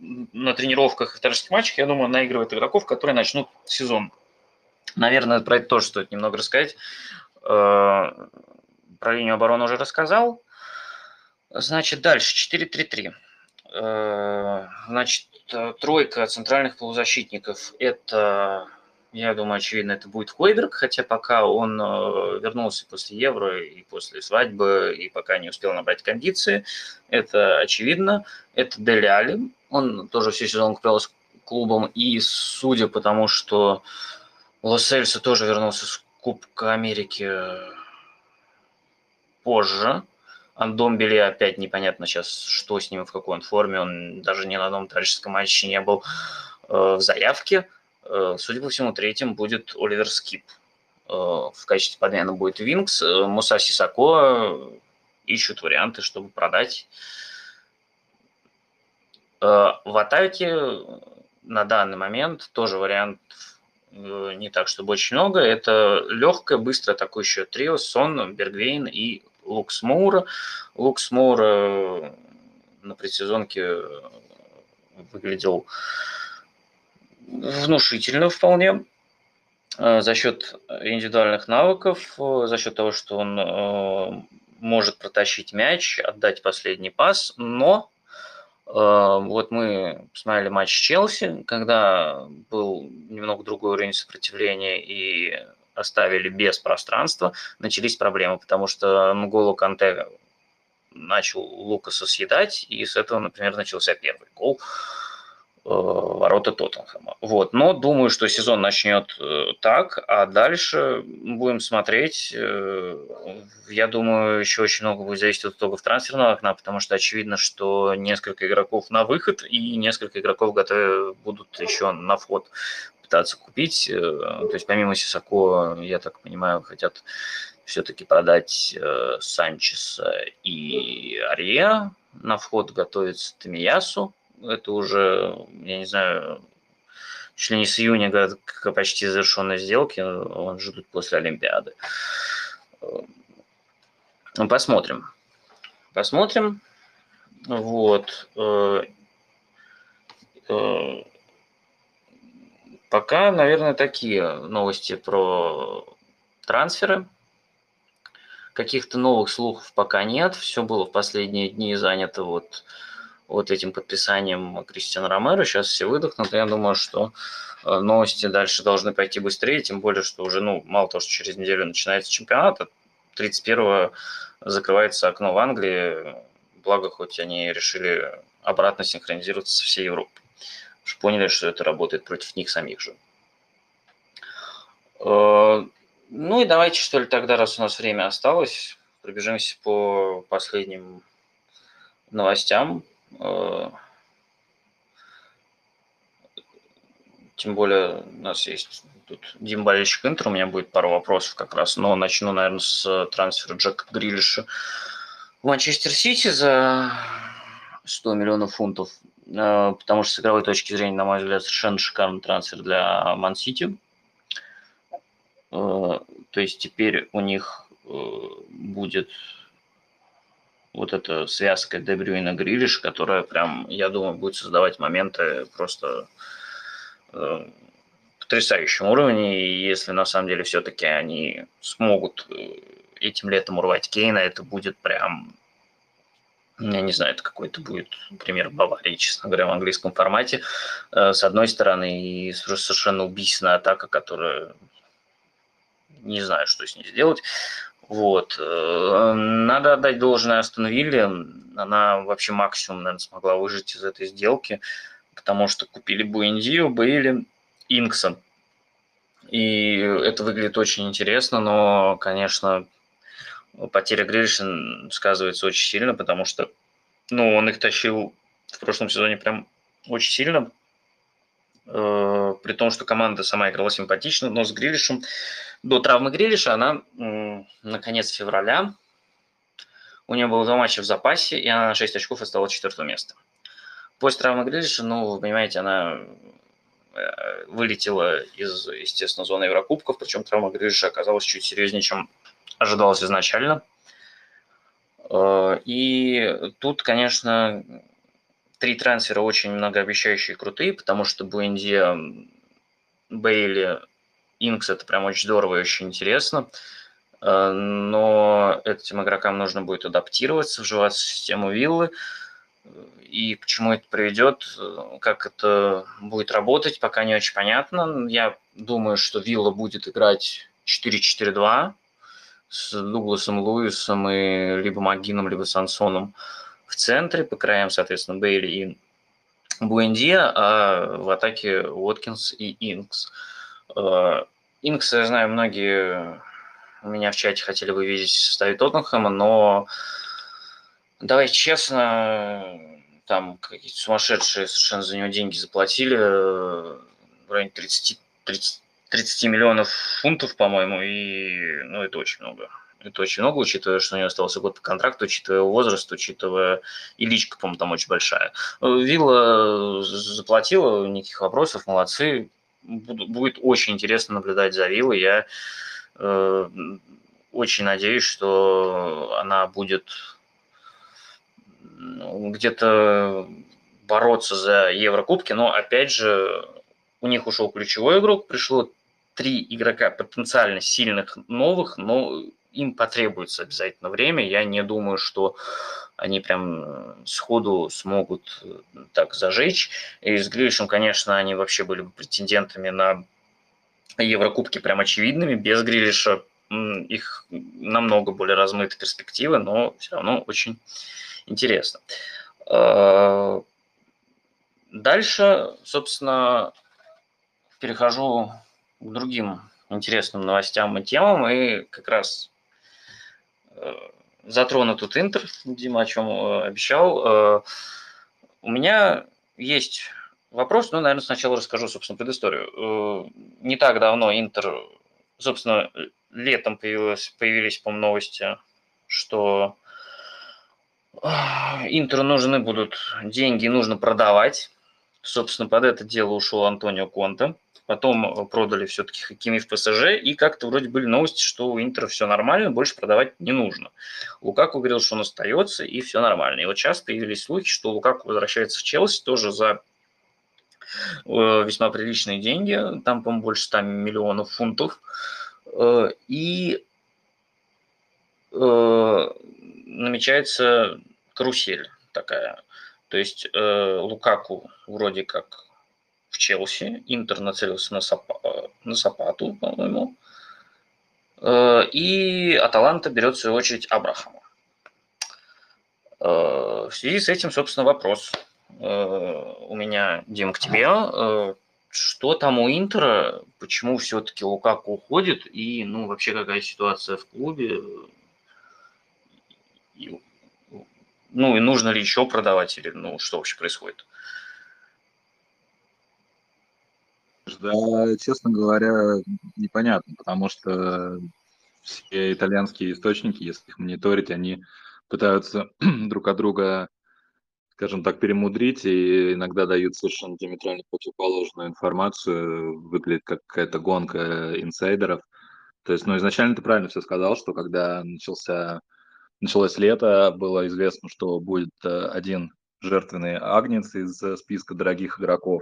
на тренировках и вторых матчах, я думаю, наигрывает игроков, которые начнут сезон. Наверное, про это тоже стоит немного рассказать. Э, про линию обороны уже рассказал. Значит, дальше 4-3-3. Э, значит, тройка центральных полузащитников – это, я думаю, очевидно, это будет Хойберг, хотя пока он э, вернулся после Евро и после свадьбы, и пока не успел набрать кондиции, это очевидно. Это Дели он тоже всю сезон провел с клубом, и судя по тому, что Лос-Эльсо тоже вернулся с Кубка Америки э, позже. Андомбели опять непонятно сейчас, что с ним, в какой он форме. Он даже ни на одном товарищеском матче не был э, в заявке. Э, судя по всему, третьим будет Оливер Скип. в качестве подмены будет Винкс. Муса Сисако ищут варианты, чтобы продать. В атаке на данный момент тоже вариант не так, чтобы очень много. Это легкое, быстро атакующее трио Сон, Бергвейн и Лукс Моура. Лукс Моура на предсезонке выглядел внушительно вполне э, за счет индивидуальных навыков, э, за счет того, что он э, может протащить мяч, отдать последний пас, но вот мы посмотрели матч Челси, когда был немного другой уровень сопротивления и оставили без пространства, начались проблемы, потому что Нголо Канте начал Лукаса съедать, и с этого, например, начался первый гол. э, ворота Тоттенхэма. Вот. Но думаю, что сезон начнет э, так, а дальше будем смотреть. Э, я думаю, еще очень много будет зависеть от итогов трансферного окна, потому что очевидно, что несколько игроков на выход и несколько игроков готовы будут еще на вход пытаться купить. То есть помимо Сисако, я так понимаю, хотят все-таки продать э, Санчеса и Ария. На вход готовится Тамиясу. Это уже, я не знаю, чуть ли не с июня к почти завершенной сделки. Он ждут после Олимпиады. Ну, посмотрим. Посмотрим. Вот. Э, э, пока, наверное, такие новости про трансферы. Каких-то новых слухов пока нет. Все было в последние дни занято вот, вот этим подписанием Кристиана Ромеро. Сейчас все выдохнут. Я думаю, что э, новости дальше должны пойти быстрее, тем более, что уже, ну, мало того, что через неделю начинается чемпионат, 31-го закрывается окно в Англии, благо, хоть они решили обратно синхронизироваться со всей Европой. Уж поняли, что это работает против них самих же. Э, ну и давайте, что ли, тогда, раз у нас время осталось, пробежимся по последним новостям. Э, тем более у нас есть тут Дим болельщик Интер, у меня будет пару вопросов как раз, но начну, наверное, с трансфера Джека Грилиша в Манчестер Сити за 100 миллионов фунтов, э, потому что с игровой точки зрения, на мой взгляд, совершенно шикарный трансфер для Ман-Сити. Э, то есть теперь у них будет вот эта связка Дебрюина Грилиш, которая прям, я думаю, будет создавать моменты просто э, потрясающем уровне. И если на самом деле все-таки они смогут этим летом урвать Кейна, это будет прям я не знаю, это какой-то будет пример Баварии, честно говоря, в английском формате. С одной стороны, и совершенно убийственная атака, которая не знаю, что с ней сделать. Вот. Э, надо отдать должное Астон Вилле. Она вообще максимум, наверное, смогла выжить из этой сделки, потому что купили Буэндию, Бейли, Инкса. И это выглядит очень интересно, но, конечно, потеря Грилиша сказывается очень сильно, потому что ну, он их тащил в прошлом сезоне прям очень сильно, э, при том, что команда сама играла симпатично, но с Грилишем до травмы Грилиша она на конец февраля, у нее было два матча в запасе, и она на 6 очков осталась четвертого места. После травмы Грилиша, ну, вы понимаете, она э, вылетела из, естественно, зоны Еврокубков, причем травма Грилиша оказалась чуть серьезнее, чем ожидалось изначально. Э, и тут, конечно, три трансфера очень многообещающие крутые, потому что Буэндия, Бейли Инкс это прям очень здорово и очень интересно. Э, но этим игрокам нужно будет адаптироваться, вживаться в систему виллы. И к чему это приведет, как это будет работать, пока не очень понятно. Я думаю, что Вилла будет играть 4-4-2 с Дугласом Луисом и либо Магином, либо Сансоном в центре, по краям, соответственно, Бейли и Буэндия, а в атаке Уоткинс и Инкс. Э, Инкс, я знаю, многие меня в чате хотели бы видеть в составе Тоттенхэма, но давай честно, там какие-то сумасшедшие совершенно за него деньги заплатили, в районе 30, 30 30 миллионов фунтов, по-моему, и ну, это очень много. Это очень много, учитывая, что у него остался год по контракту, учитывая его возраст, учитывая и личка, по-моему, там очень большая. Вилла заплатила, никаких вопросов, молодцы. Будет очень интересно наблюдать за Виллой. Я э, очень надеюсь, что она будет ну, где-то бороться за Еврокубки, но опять же у них ушел ключевой игрок, пришло три игрока потенциально сильных новых, но им потребуется обязательно время. Я не думаю, что они прям сходу смогут так зажечь. И с Грилишем, конечно, они вообще были бы претендентами на Еврокубки прям очевидными. Без Грилиша их намного более размыты перспективы, но все равно очень интересно. А, дальше, собственно, перехожу к другим интересным новостям и темам, и как раз э, затрону тут Интер, Дима о чем э, обещал. Э, у меня есть вопрос, ну, наверное, сначала расскажу, собственно, предысторию. Не так давно Интер, собственно, летом появилось, появились, по новости, что Интеру нужны будут деньги, нужно продавать. Собственно, под это дело ушел Антонио Конте. Потом продали все-таки Хакими в ПСЖ, и как-то вроде были новости, что у Интера все нормально, больше продавать не нужно. Лукаку говорил, что он остается, и все нормально. И вот сейчас появились слухи, что Лукаку возвращается в Челси тоже за э, весьма приличные деньги, там, по-моему, больше 100 миллионов фунтов. Э, и э, намечается карусель такая. То есть э, Лукаку вроде как в Челси, Интер нацелился на, Сапа, на Сапату, по-моему, и Аталанта берет в свою очередь Абрахама. В связи с этим, собственно, вопрос у меня, Дим, к тебе. Что там у Интера, почему все-таки Лукаку уходит, и, ну, вообще какая ситуация в клубе, ну, и нужно ли еще продавать, или, ну, что вообще происходит? Да, честно говоря, непонятно, потому что все итальянские источники, если их мониторить, они пытаются друг от друга скажем так, перемудрить и иногда дают совершенно диаметрально противоположную информацию, выглядит как какая-то гонка инсайдеров. То есть, ну, изначально ты правильно все сказал, что когда начался, началось лето, было известно, что будет э, один жертвенный агнец из списка дорогих игроков.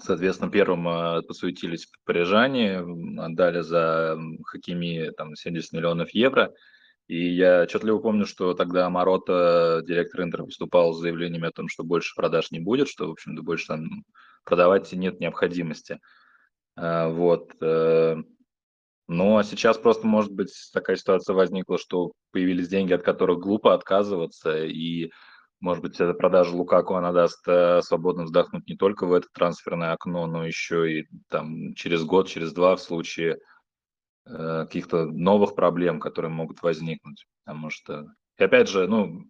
Соответственно, первым э, посуетились парижане, отдали за Хакими там, 70 миллионов евро – и я отчетливо помню, что тогда Марота, директор Интера, выступал с заявлениями о том, что больше продаж не будет, что, в общем-то, больше там продавать нет необходимости. А, вот. Э, но сейчас просто, может быть, такая ситуация возникла, что появились деньги, от которых глупо отказываться, и, может быть, эта продажа Лукаку, она даст э, свободно вздохнуть не только в это трансферное окно, но еще и там через год, через два в случае каких-то новых проблем, которые могут возникнуть. Потому что, и опять же, ну,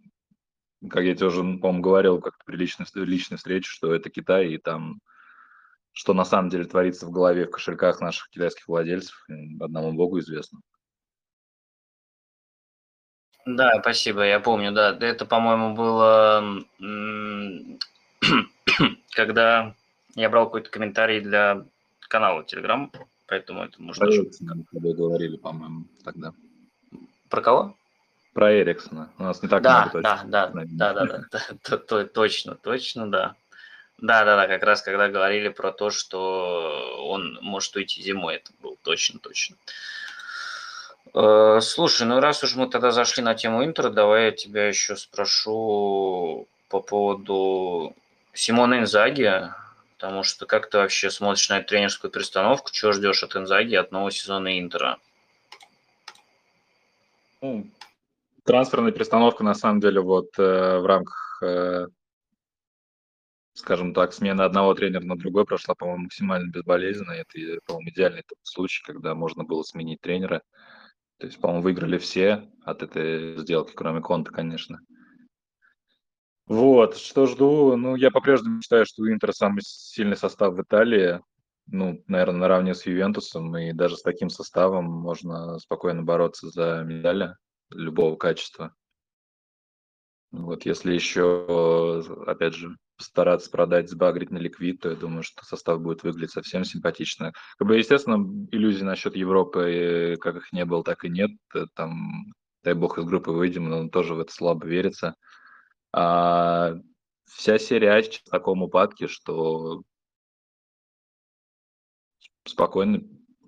как я тебе уже, по-моему, говорил как-то при личной, личной встрече, что это Китай, и там, что на самом деле творится в голове, в кошельках наших китайских владельцев, одному богу известно. Да, спасибо, я помню, да. Это, по-моему, было, когда я брал какой-то комментарий для канала Telegram, Поэтому это можно... Про Эриксона мы говорили, по-моему, тогда. Про кого? Про Эриксона. У нас не так да, много да, да, да, да, да, да, точно, точно, да. Да, да, да, как раз когда говорили про то, что он может уйти зимой, это было точно, точно. Э, слушай, ну раз уж мы тогда зашли на тему Интера, давай я тебя еще спрошу по поводу Симона Инзаги. Потому что как ты вообще смотришь на эту тренерскую перестановку? Чего ждешь от Инзаги, от нового сезона Интера? Ну, трансферная перестановка, на самом деле, вот э, в рамках, э, скажем так, смены одного тренера на другой прошла, по-моему, максимально безболезненно. Это, по-моему, идеальный случай, когда можно было сменить тренера. То есть, по-моему, выиграли все от этой сделки, кроме Конта, конечно. Вот, что жду? Ну, я по-прежнему считаю, что у Интера самый сильный состав в Италии. ну, наверное, наравне с Ювентусом, и даже с таким составом можно спокойно бороться за медали любого качества. Вот если еще, опять же, постараться продать, сбагрить на ликвид, то я думаю, что состав будет выглядеть совсем симпатично. Как бы, естественно, иллюзий насчет Европы, как их не было, так и нет. Там, дай бог, из группы выйдем, но тоже в это слабо верится. А вся серия А в таком упадке, что спокойно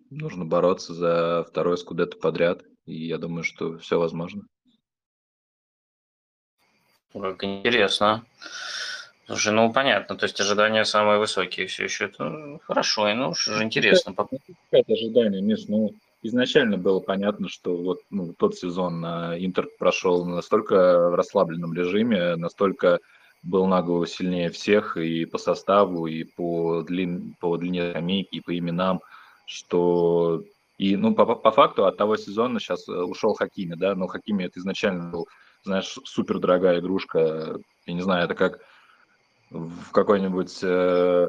нужно бороться за второй скудетто подряд. И я думаю, что все возможно. Как интересно. Слушай, ну понятно, то есть ожидания самые высокие все еще. Это хорошо, и ну же интересно. Это ожидание, Миш, ну изначально было понятно, что вот ну, тот сезон Интер прошел настолько в расслабленном режиме, настолько был на голову сильнее всех и по составу, и по, длин, по длине скамейки, и по именам, что и, ну, по, по факту от того сезона сейчас э, ушел Хакими, да, но Хакими это изначально был, знаешь, супер дорогая игрушка. Я не знаю, это как в какой-нибудь э,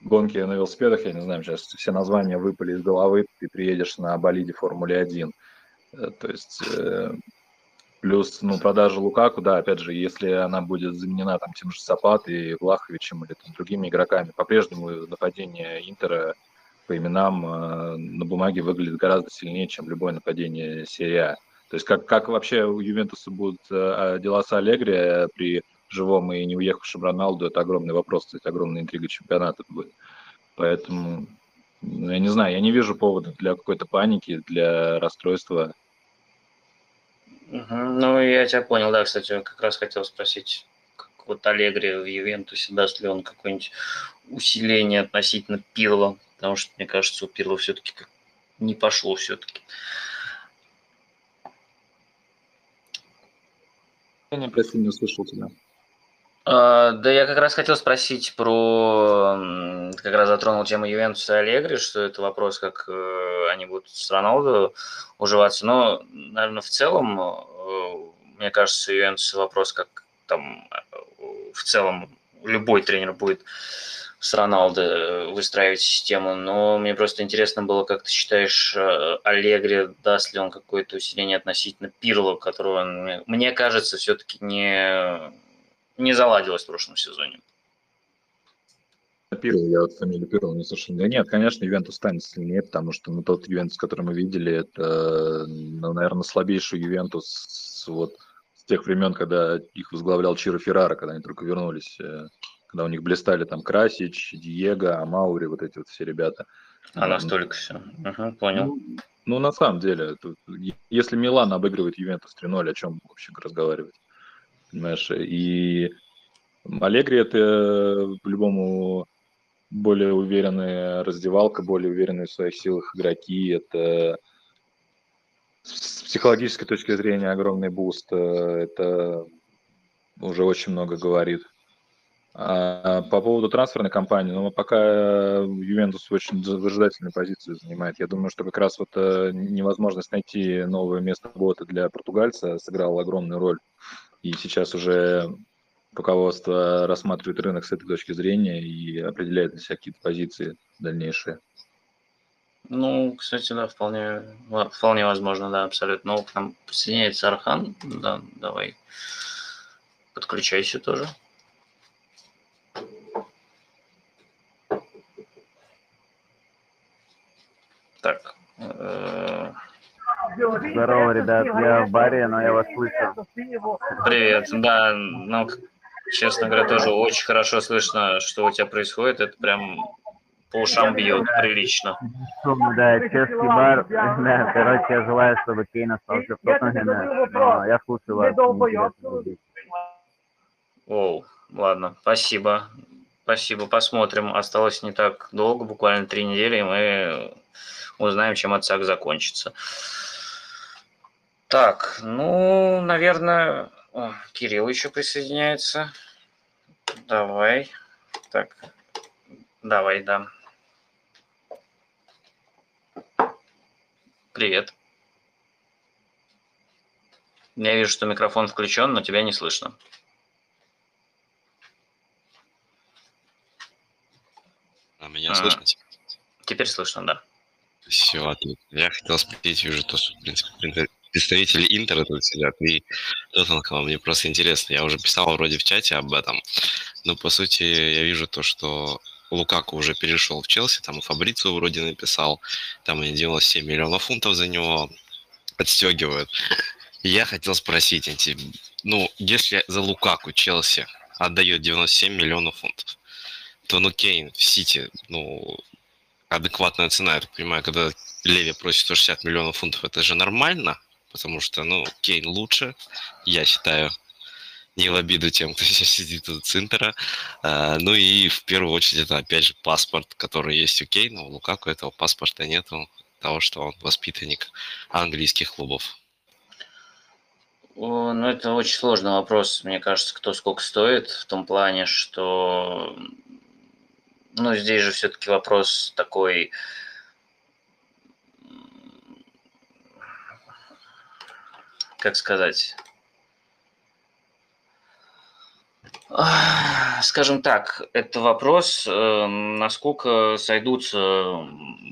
гонке на велосипедах, я не знаю, сейчас все названия выпали из головы, ты приедешь на болиде Формуле-1. Э, то есть э, плюс, ну, продажа Лукаку, да, опять же, если она будет заменена там тем же Сапат и Влаховичем или там, другими игроками, по-прежнему нападение Интера по именам э, на бумаге выглядит гораздо сильнее, чем любое нападение серия. То есть как, как вообще у Ювентуса будут э, дела с Аллегри при живом и не уехавшем Роналду, это огромный вопрос, кстати, огромная интрига чемпионата будет. Поэтому, ну, я не знаю, я не вижу повода для какой-то паники, для расстройства. Угу. Ну, я тебя понял, да, кстати, как раз хотел спросить, как вот Аллегри в Ювентусе, даст ли он какое-нибудь усиление относительно Пирло, потому что, мне кажется, у Пирло все-таки не пошло все-таки. Я не, прости, не услышал тебя. А, да я как раз хотел спросить про, как раз затронул тему Ювентуса и Аллегри, что это вопрос, как э, они будут с Роналду уживаться. Но, наверное, в целом, э, мне кажется, Ювентус вопрос, как там э, в целом любой тренер будет с Роналдо выстраивать систему, но мне просто интересно было, как ты считаешь, Аллегри, даст ли он какое-то усиление относительно Пирло, которого, мне кажется, все-таки не не заладилось в прошлом сезоне. Пирло, я вот фамилию Пирло не слышал. Да нет, конечно, Ювентус станет сильнее, потому что ну, тот Ювентус, который мы видели, это, ну, наверное, слабейший Ювентус вот с тех времен, когда их возглавлял Чиро Феррара, когда они только вернулись, э, когда у них блистали там Красич, Диего, Амаури, вот эти вот все ребята. А настолько все. Угу, понял. Ну, ну, на самом деле, тут, если Милан обыгрывает Ювентус 3-0, о чем вообще разговаривать? Понимаешь? И Аллегри это по-любому более уверенная раздевалка, более уверенные в своих силах игроки. Это с психологической точки зрения огромный boost. Это уже очень много говорит. А по поводу трансферной кампании, ну, пока Ювентус очень выжидательную позицию занимает. Я думаю, что как раз вот э, невозможность найти новое место работы для португальца сыграла огромную роль. И сейчас уже руководство рассматривает рынок с этой точки зрения и определяет для себя какие-то позиции дальнейшие. Ну, кстати, да, вполне, вполне возможно, да, абсолютно. Ну, к нам присоединяется Архан, да, давай, подключайся тоже. Так, э, Здорово, ребят, я в баре, но я вас слышу. Привет, да, ну, честно говоря, тоже очень хорошо слышно, что у тебя происходит, это прям по ушам бьет прилично. Да, чешский бар, да, короче, я желаю, чтобы Кейн остался в Тоттенхэме, но я слушаю вас. Оу, ладно, спасибо. Спасибо, посмотрим. Осталось не так долго, буквально три недели, и мы узнаем, чем отсак закончится. Так, ну, наверное, О, Кирилл еще присоединяется. Давай. Так, давай, да. Привет. Я вижу, что микрофон включен, но тебя не слышно. А меня а, слышно? Теперь слышно, да. Все, отлично. Я хотел спросить, вижу то, что, в принципе, прин- представители Интера тут сидят, и Тоттенхэма, мне просто интересно. Я уже писал вроде в чате об этом, но, по сути, я вижу то, что Лукаку уже перешел в Челси, там и Фабрицу вроде написал, там и 97 миллионов фунтов за него отстегивают. Я хотел спросить, ну, если за Лукаку Челси отдает 97 миллионов фунтов, то, ну, Кейн в Сити, ну, адекватная цена, я так понимаю, когда Леви просит 160 миллионов фунтов, это же нормально, потому что, ну, Кейн лучше, я считаю, не в обиду тем, кто сейчас сидит у Цинтера. А, ну и в первую очередь это, опять же, паспорт, который есть у Кейна, у Лукаку этого паспорта нету, того, что он воспитанник английских клубов. Ну, это очень сложный вопрос, мне кажется, кто сколько стоит, в том плане, что, ну, здесь же все-таки вопрос такой, как сказать, Скажем так, это вопрос, э, насколько сойдутся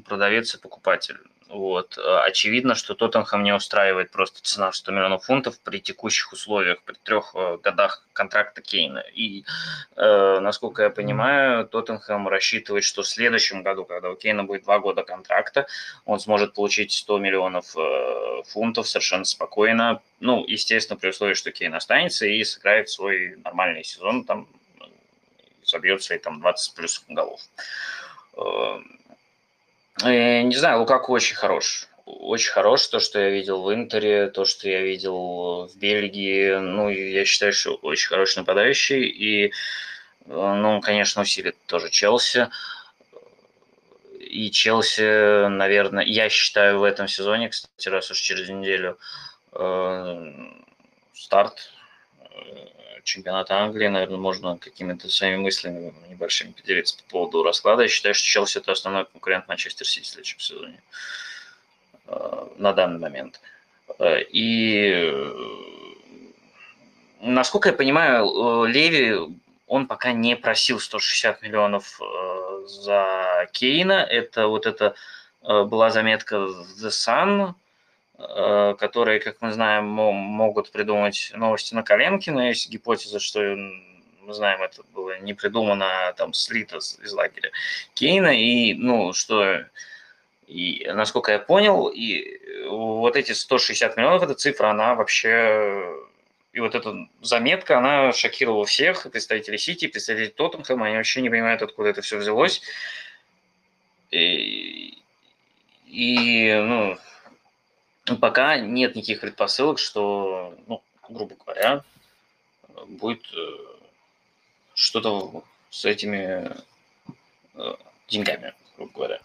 продавец и покупатель. Вот. Э, Очевидно, что Тоттенхэм не устраивает просто цена в 100 миллионов фунтов при текущих условиях, при трех э, годах контракта Кейна. И, э, насколько я понимаю, Тоттенхэм рассчитывает, что в следующем году, когда у Кейна будет два года контракта, он сможет получить 100 миллионов э, фунтов совершенно спокойно. Ну, естественно, при условии, что Кейн останется и сыграет свой нормальный сезон, там, забьет свои там 20 плюс голов. Э, Не знаю, Лукаку очень хорош. Очень хорош то, что я видел в Интере, то, что я видел в Бельгии. Ну, я считаю, что очень хороший нападающий. И, э, ну, конечно, усилит тоже Челси. И Челси, наверное, я считаю в этом сезоне, кстати, раз уж через неделю э, старт чемпионата Англии, наверное, можно какими-то своими мыслями небольшими поделиться по поводу расклада. Я считаю, что Челси это основной конкурент Манчестер Сити в следующем сезоне э, на данный момент. Э, И э, насколько я понимаю, Леви, он пока не просил 160 миллионов за Кейна. Это вот это была заметка в The Sun, которые, как мы знаем, мо- могут придумать новости на коленке, но есть гипотеза, что мы знаем, это было не придумано, а там слито из лагеря Кейна, и, ну, что, и, насколько я понял, и вот эти 160 миллионов, эта цифра, она вообще, и вот эта заметка, она шокировала всех, представителей Сити, представителей Тоттенхэма, они вообще не понимают, откуда это все взялось, и, и, ну, пока нет никаких предпосылок, что, ну, грубо говоря, будет э, что-то с этими э, деньгами, грубо говоря.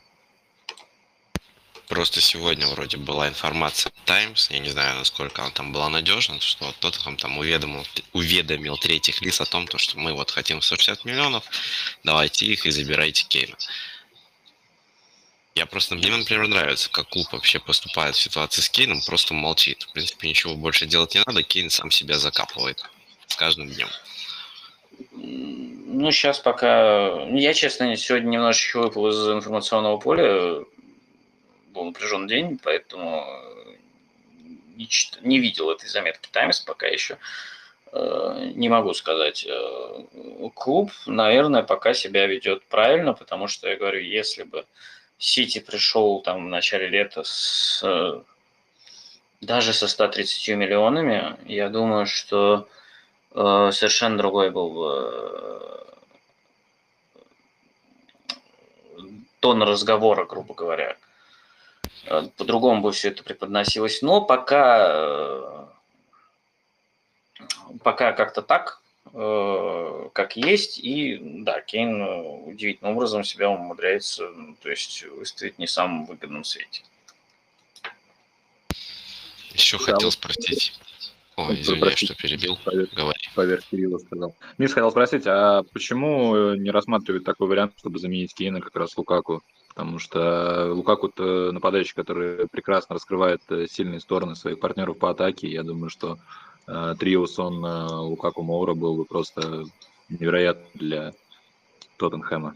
Просто сегодня вроде была информация Times, я не знаю, насколько она там была надежна, что Тоттенхэм там уведомил, уведомил третьих лиц о том, то, что мы вот хотим 160 миллионов, давайте их и забирайте Кейна. Я просто, мне, например, нравится, как клуб вообще поступает в ситуации с Кейном, просто молчит. В принципе, ничего больше делать не надо, Кейн сам себя закапывает с каждым днем. Ну, сейчас пока... Я, честно, сегодня немножечко выпал из информационного поля. Был напряженный день, поэтому не, чит- не видел этой заметки Таймс пока еще. Э, Не могу сказать. Э, Клуб, наверное, пока себя ведет правильно, потому что, я говорю, если бы Сити пришел там в начале лета с э, даже со 130 миллионами, я думаю, что э, совершенно другой был бы э, тон разговора, грубо говоря. Э, По-другому бы все это преподносилось. Но пока, пока как-то так, как есть. И да, Кейн э, удивительным образом себя умудряется, то есть выставить не в самом выгодном свете. Еще Да, хотел вот- спросить. Ой, извиняюсь, простите, что перебил. поверь. Говори. поверх Кирилла сказал. Миш хотел спросить, а почему э, не рассматривают такой вариант, чтобы заменить Кейна как раз Лукаку? Потому что Лукаку это нападающий, который прекрасно раскрывает э, сильные стороны своих партнеров по атаке. Я думаю, что э, трио Сон, э, Лукаку, Моура был бы просто невероятно для Тоттенхэма.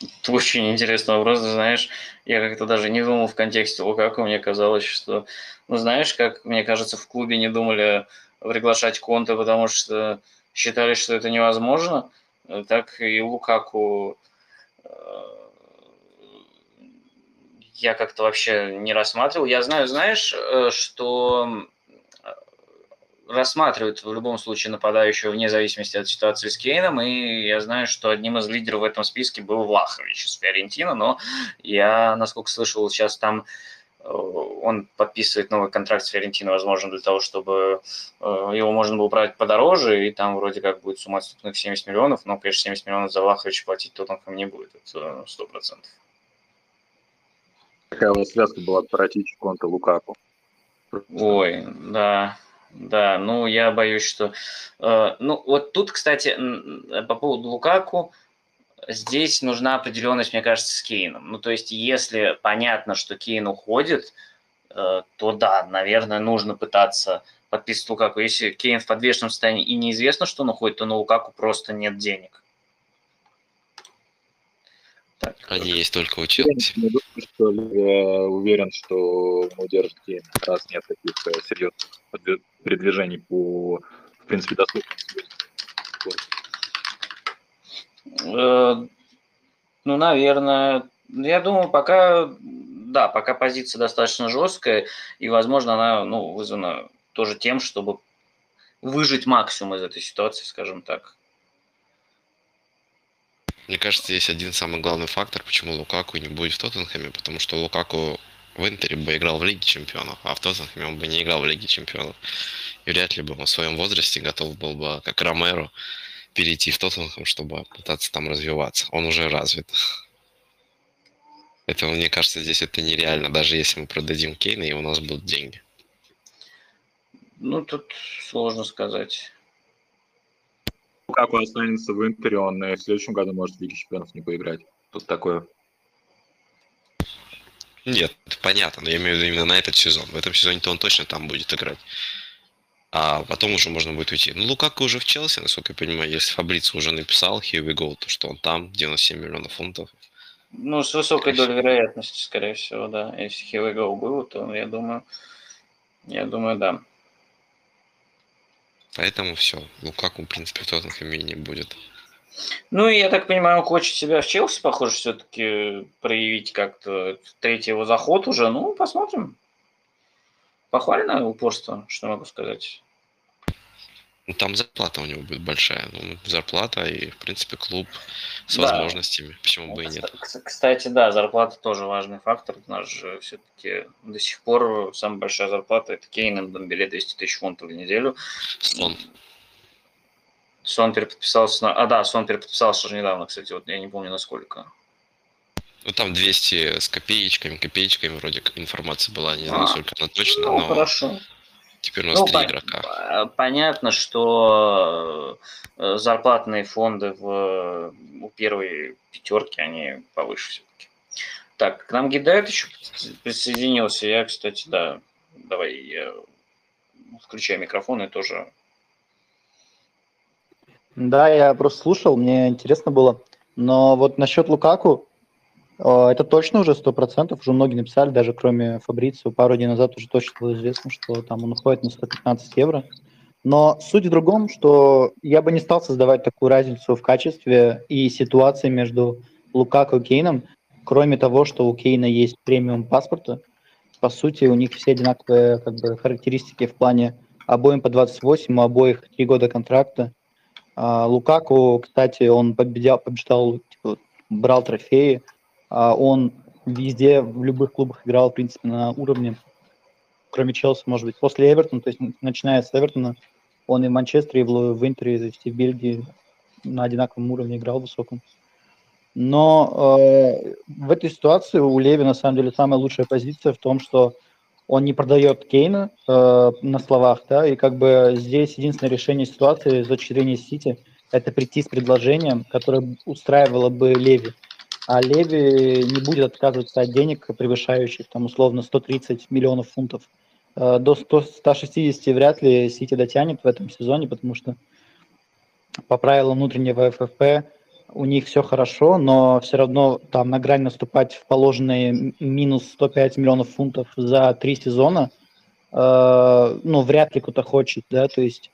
Это очень интересный вопрос, знаешь, я как-то даже не думал в контексте Лукаку, мне казалось, что, ну, знаешь, как, мне кажется, в клубе не думали приглашать Конте, потому что считали, что это невозможно, так и Лукаку э, я как-то вообще не рассматривал. Я знаю, знаешь, э, что рассматривают в любом случае нападающего вне зависимости от ситуации с Кейном, и я знаю, что одним из лидеров в этом списке был Влахович из Фиорентина, но я, насколько слышал, сейчас там э, он подписывает новый контракт с Фиорентино, возможно, для того, чтобы э, его можно было брать подороже, и там вроде как будет сумма отступных 70 миллионов, но, конечно, 70 миллионов за Влаховича платить Тоттенхэм не будет, это 100%. Какая у вас связка была Паратич, Конта, Лукаку? Ой, да, да, ну я боюсь, что... Э, ну вот тут, кстати, по поводу Лукаку, здесь нужна определенность, мне кажется, с Кейном. Ну то есть если понятно, что Кейн уходит, э, то да, наверное, нужно пытаться подписывать Лукаку. Если Кейн в подвешенном состоянии и неизвестно, что он уходит, то на Лукаку просто нет денег. Они есть только у Челси. Что ли, уверен, что мы удержит Кейн, раз нет таких э, серьезных передвижений по, в принципе, доступности. Э, ну, наверное. Я думаю, пока, да, пока позиция достаточно жесткая, и, возможно, она, ну, вызвана тоже тем, чтобы выжить максимум из этой ситуации, скажем так. Мне кажется, есть один самый главный фактор, почему Лукаку не будет в Тоттенхэме, потому что Лукаку в Интере бы играл в Лиге Чемпионов, а в Тоттенхэме он бы не играл в Лиге Чемпионов. И вряд ли бы он в своем возрасте готов был бы, как Ромеро, перейти в Тоттенхэм, чтобы пытаться там развиваться. Он уже развит. Это, мне кажется, здесь это нереально, даже если мы продадим Кейна, и у нас будут деньги. Ну, тут сложно сказать как он останется в Интере, он и в следующем году может в Лиге Чемпионов не поиграть. Тут такое. Нет, это понятно, но я имею в виду именно на этот сезон. В этом сезоне-то он точно там будет играть. А потом уже можно будет уйти. Ну, Лукаку уже в Челси, насколько я понимаю, если Фабрица уже написал Here we go, то что он там, 97 миллионов фунтов. Ну, с высокой долей вероятности, скорее всего, да. Если Here we go было, то я думаю, я думаю, да. Поэтому все. Лукаку, в принципе, в Тоттенхэме не будет. Ну, я так понимаю, он хочет себя в Челси, похоже, все-таки проявить как-то третий его заход уже. Ну, посмотрим. Похвальное упорство, что могу сказать. Ну, там зарплата у него будет большая. Ну, зарплата и, в принципе, клуб с Да. возможностями. Почему бы и нет? Кс- Кстати, да, зарплата тоже важный фактор. У нас же все-таки до сих пор самая большая зарплата это Кейн и Домбеле 200 тысяч фунтов в неделю. Сон. Сон переподписался на... А, да, Сон переподписался уже недавно, кстати, вот я не помню насколько. Ну, там 200 с копеечками, копеечками вроде как информация была, не знаю, А, сколько она точно, Ну, но хорошо. Теперь у нас Ну, три игрока. а, Понятно, что э, зарплатные фонды в, у первой пятерки, они повыше все-таки. Так, к нам Гидает еще присоединился. Я, кстати, да, давай я включаю микрофон и тоже Да, я просто слушал, мне интересно было. Но вот насчет Лукаку, э, это точно уже сто процентов, уже многие написали, даже кроме Фабрицио, пару дней назад уже точно было известно, что там он уходит на 115 евро. Но суть в другом, что я бы не стал создавать такую разницу в качестве и ситуации между Лукаку и Кейном, кроме того, что у Кейна есть премиум паспорта. По сути, у них все одинаковые как бы, характеристики в плане обоим по 28, у обоих 3 года контракта. А, Лукаку, кстати, он победял, побеждал, типа, брал трофеи. А, он везде, в любых клубах играл, в принципе, на уровне, кроме Челси, может быть, после Эвертона, то есть начиная с Эвертона, он и в Манчестере, и в, в Интере, то есть и в Бельгии на одинаковом уровне играл высоком. Но э, в этой ситуации у Леви, на самом деле, самая лучшая позиция в том, что он не продает Кейна э, на словах, да, и как бы здесь единственное решение ситуации с точки зрения Сити – это прийти с предложением, которое устраивало бы Леви. А Леви не будет отказываться от денег, превышающих там условно 130 миллионов фунтов. Э, до 100, 160 вряд ли Сити дотянет в этом сезоне, потому что по правилам внутреннего ФФП у них все хорошо, но все равно там на грани наступать в положенные минус 105 миллионов фунтов за три сезона, э, ну, вряд ли кто-то хочет, да, то есть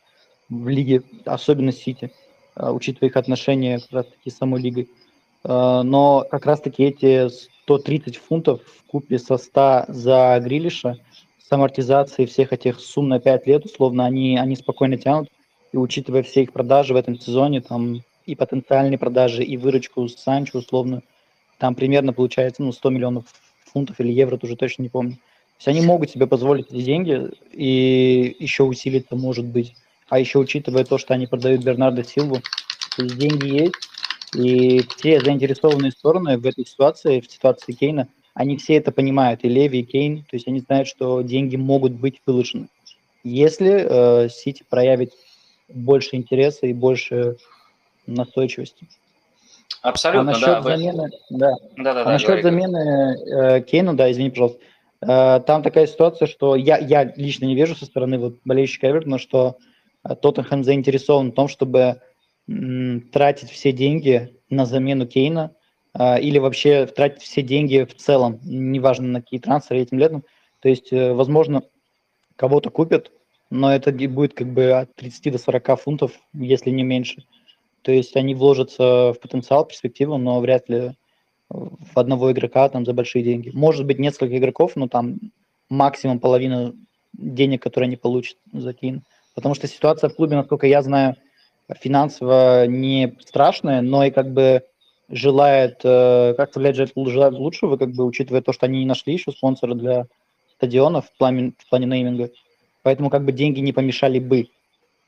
в лиге, особенно Сити, э, учитывая их отношения как раз-таки с самой лигой. Но как раз-таки эти 130 фунтов в купе со 100 за Грилиша с амортизацией всех этих сумм на 5 лет, условно, они, они спокойно тянут. И учитывая все их продажи в этом сезоне, там и потенциальные продажи, и выручку с Санчо условно, там примерно получается ну, 100 миллионов фунтов или евро, тоже точно не помню. То есть они могут себе позволить эти деньги, и еще усилиться может быть. А еще учитывая то, что они продают Бернардо Силву, то есть деньги есть, и все заинтересованные стороны в этой ситуации, в ситуации Кейна, они все это понимают, и Леви, и Кейн, то есть они знают, что деньги могут быть выложены. Если э, Сити проявит больше интереса и больше настойчивости. Абсолютно, а насчет да. замены, да. Да, да, а да. насчет говори, замены э, Кейна, да, извини, пожалуйста. Э, там такая ситуация, что я, я лично не вижу со стороны вот, болельщика Эвертона, что э, Тоттенхэм заинтересован в том, чтобы тратить все деньги на замену Кейна э, или вообще тратить все деньги в целом, неважно на какие трансферы этим летом. То есть, э, возможно, кого-то купят, но это будет как бы от 30 до 40 фунтов, если не меньше. То есть они вложатся в потенциал, перспективу, но вряд ли в одного игрока там за большие деньги. Может быть, несколько игроков, но там максимум половина денег, которые они получат за Кейна. Потому что ситуация в клубе, насколько я знаю, финансово не страшная, но и как бы желает, э, как сказать, желает лучшего, как бы учитывая то, что они не нашли еще спонсора для стадионов в плане, в плане нейминга. Поэтому как бы деньги не помешали бы.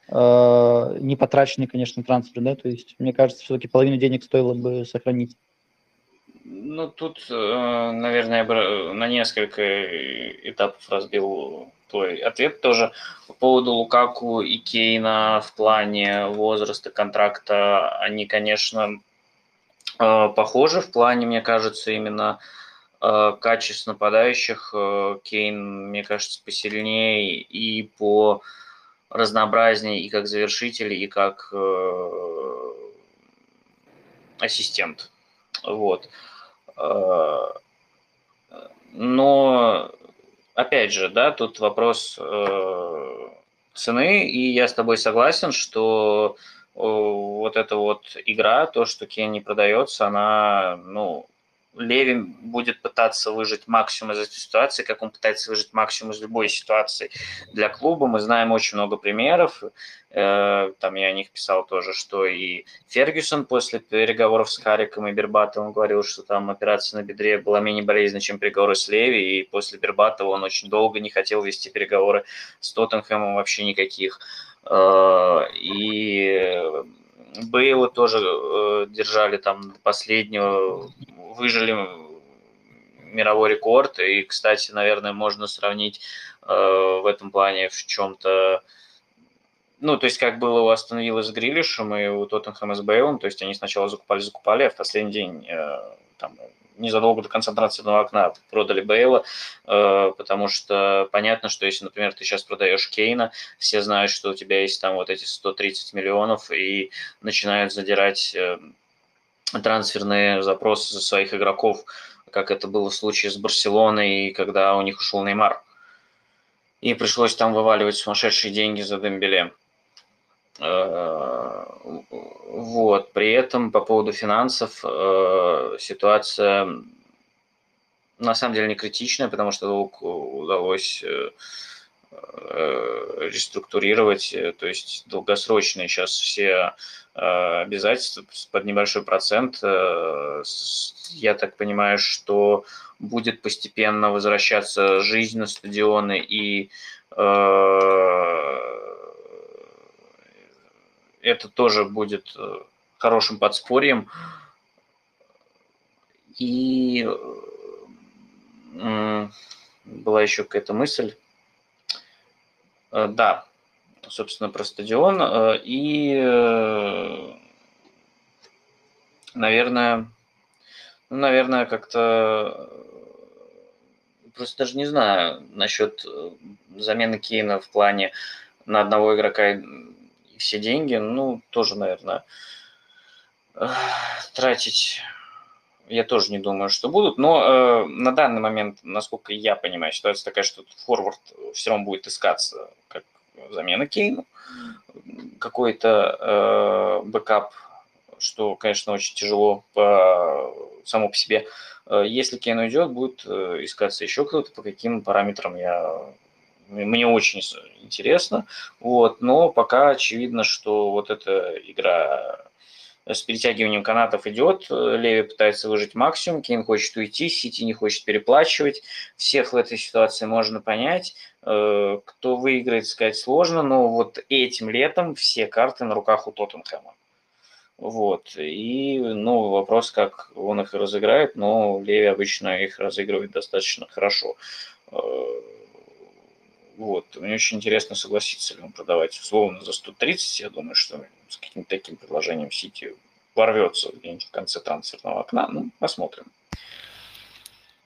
Э, не потраченный, конечно, трансфер, да, то есть, мне кажется, все-таки половину денег стоило бы сохранить. Ну, тут, э, наверное, я бы на несколько этапов разбил твой ответ тоже по поводу Лукаку и Кейна в плане возраста контракта. Они, конечно, э, похожи в плане, мне кажется, именно э, качеств нападающих. Э, Кейн, мне кажется, посильнее и по разнообразнее и как завершитель, и как э, ассистент. Вот. Э, Но, опять же, да, тут вопрос э, цены, и я с тобой согласен, что э, вот эта вот игра, то, что Кен не продается, она, ну, Левин будет пытаться выжить максимум из этой ситуации, как он пытается выжить максимум из любой ситуации для клуба. Мы знаем очень много примеров. Э, Там я о них писал тоже, что и Фергюсон после переговоров с Хариком и Бербатовым говорил, что там операция на бедре была менее болезненна, чем переговоры с Леви, и после Бербатова он очень долго не хотел вести переговоры с Тоттенхэмом вообще никаких. Э, И Бейла тоже э, держали там до последнего, выжили мировой рекорд. И, кстати, наверное, можно сравнить э, в этом плане в чем-то ну, то есть, как было у Астон Виллы с Грилишем и у Тоттенхэма с Бейлом, то есть они сначала закупали-закупали, а в последний день, э, там, незадолго до конца трансферного окна продали Бейла, э, потому что понятно, что если, например, ты сейчас продаешь Кейна, все знают, что у тебя есть там вот эти 130 миллионов и начинают задирать э, трансферные запросы за своих игроков, как это было в случае с Барселоной, когда у них ушел Неймар. И пришлось там вываливать сумасшедшие деньги за Дембеле. Вот. При этом по поводу финансов э, ситуация на самом деле не критичная, потому что удалось э, э, реструктурировать, то есть долгосрочные сейчас все обязательства под небольшой процент. Я так понимаю, что будет постепенно возвращаться жизнь на стадионы и это тоже будет э, хорошим подспорьем. И была еще какая-то мысль. Э, Да, собственно, про стадион. Э, И, наверное, ну, наверное, как-то просто даже не знаю насчет замены Кейна в плане на одного игрока все деньги. Ну, тоже, наверное, тратить я тоже не думаю, что будут, но э, на данный момент, насколько я понимаю, ситуация такая, что форвард все равно будет искаться как замена Кейну, какой-то э, backup, что, конечно, очень тяжело по, само по себе. Э, если Кейн уйдет, будет э, искаться еще кто-то, по каким параметрам я мне очень интересно, вот, но пока очевидно, что вот эта игра с перетягиванием канатов идет, Леви пытается выжить максимум, Кейн хочет уйти, Сити не хочет переплачивать, всех в этой ситуации можно понять, э, кто выиграет, сказать сложно, но вот этим летом все карты на руках у Тоттенхэма. Вот. И, ну, вопрос, как он их разыграет, но Леви обычно их разыгрывает достаточно хорошо. Э, вот. Мне очень интересно, согласится ли он продавать условно за 130. Я думаю, что с каким-то таким предложением Сити ворвется где-нибудь в конце трансферного окна. Ну, посмотрим.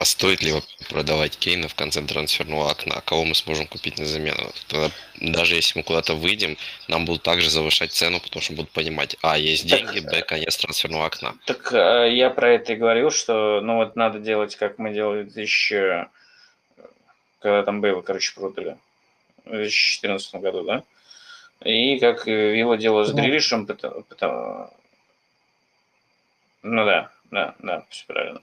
А стоит ли продавать Кейна в конце трансферного окна? Кого мы сможем купить на замену? Тогда, даже если мы куда-то выйдем, нам будут также завышать цену, потому что будут понимать, а, есть деньги, б, конец трансферного окна. Так э, я про это и говорил, что ну вот надо делать, как мы делали в 2000... Когда там было, короче, продали. В 2014 году, да? И как его дело с Грилишем, потому, потому... ну да, да, да, все правильно.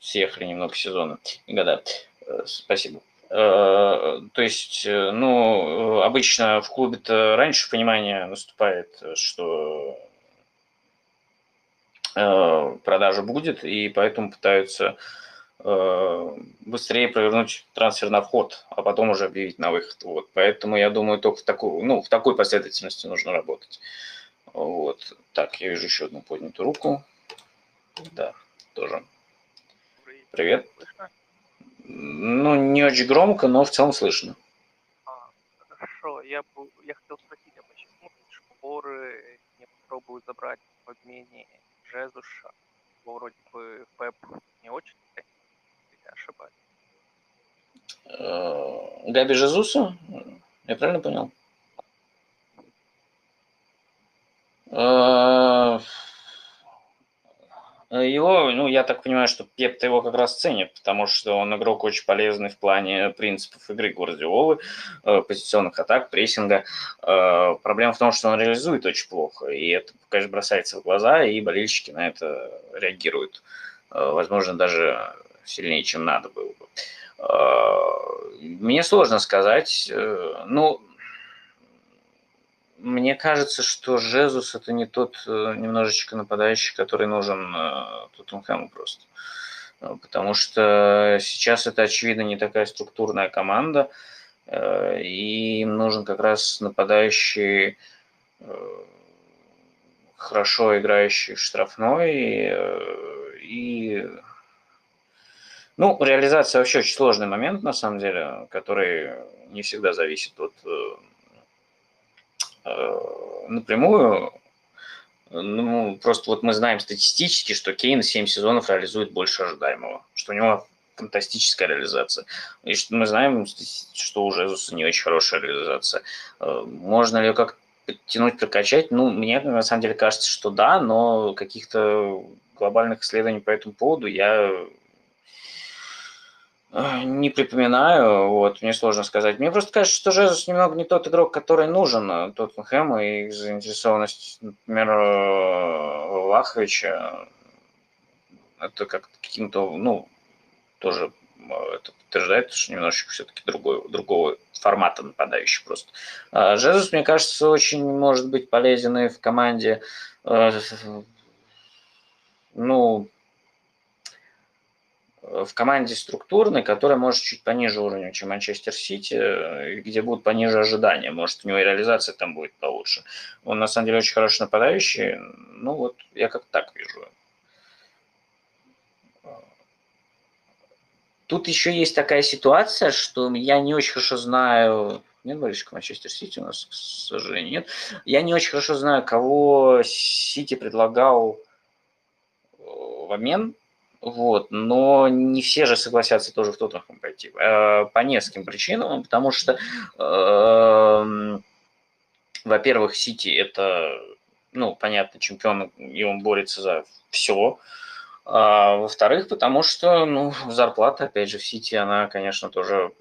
Съехали немного сезона и года. Э, спасибо. А, то есть, э, ну, обычно в клубе-то раньше понимание наступает, что э, продажа будет, и поэтому пытаются Э, быстрее провернуть трансфер на вход, а потом уже объявить на выход. Вот. Поэтому я думаю, только в такой, ну, в такой последовательности нужно работать. Вот. Так, я вижу еще одну поднятую руку. Да, тоже. Привет. Ну, не очень громко, но в целом слышно. А, хорошо. Я, я хотел спросить, а почему шпоры не попробуют забрать в обмене Жезуша? Вроде бы Пеп не очень ошибаюсь. Э, Габи Жезуса? Я правильно понял? Э, его, ну, я так понимаю, что Пеп его как раз ценит, потому что он игрок очень полезный в плане принципов игры Гвардиолы, э, позиционных атак, прессинга. Проблема в том, что он реализует очень плохо, и это, конечно, бросается в глаза, и болельщики на это реагируют. Возможно, даже сильнее, чем надо было бы. А, мне сложно сказать. Э, ну, мне кажется, что Жезус это не тот э, немножечко нападающий, который нужен э, Тоттенхэму просто. Потому что сейчас это, очевидно, не такая структурная команда, и им нужен как раз нападающий, хорошо играющий в штрафной и ну, реализация вообще очень сложный момент, на самом деле, который не всегда зависит от э, э, напрямую. Ну, просто вот мы знаем статистически, что Кейн 7 сезонов реализует больше ожидаемого, что у него фантастическая реализация. И что мы знаем, что у Жезуса не очень хорошая реализация. Э, можно ли ее как подтянуть, прокачать? Ну, мне на самом деле кажется, что да, но каких-то глобальных исследований по этому поводу я не припоминаю, вот, мне сложно сказать. Мне просто кажется, что Жезус немного не тот игрок, который нужен э, Тоттенхэму, и заинтересованность, например, э, Влаховича, это как каким-то, ну, тоже э, это подтверждает, что немножечко все-таки другой, другого формата нападающий просто. А Жезус, мне кажется, очень может быть полезен и в команде, ну, в команде структурной, которая может чуть пониже уровня, чем Манчестер Сити, э, где будут пониже ожидания. Может, у него и реализация там будет получше. Он, на самом деле, очень хороший нападающий. Ну, вот я как так вижу. Тут еще есть такая ситуация, что я не очень хорошо знаю... Нет болельщика Манчестер Сити у нас, к сожалению, нет. Я не очень хорошо знаю, кого Сити предлагал э, в обмен вот, но не все же согласятся тоже в Тоттенхэм пойти. Э, по нескольким причинам, потому что, э, во-первых, Сити это ну, понятно, чемпион, и он борется за все. А, во-вторых, потому что, ну, зарплата, опять же, в Сити, она, конечно, тоже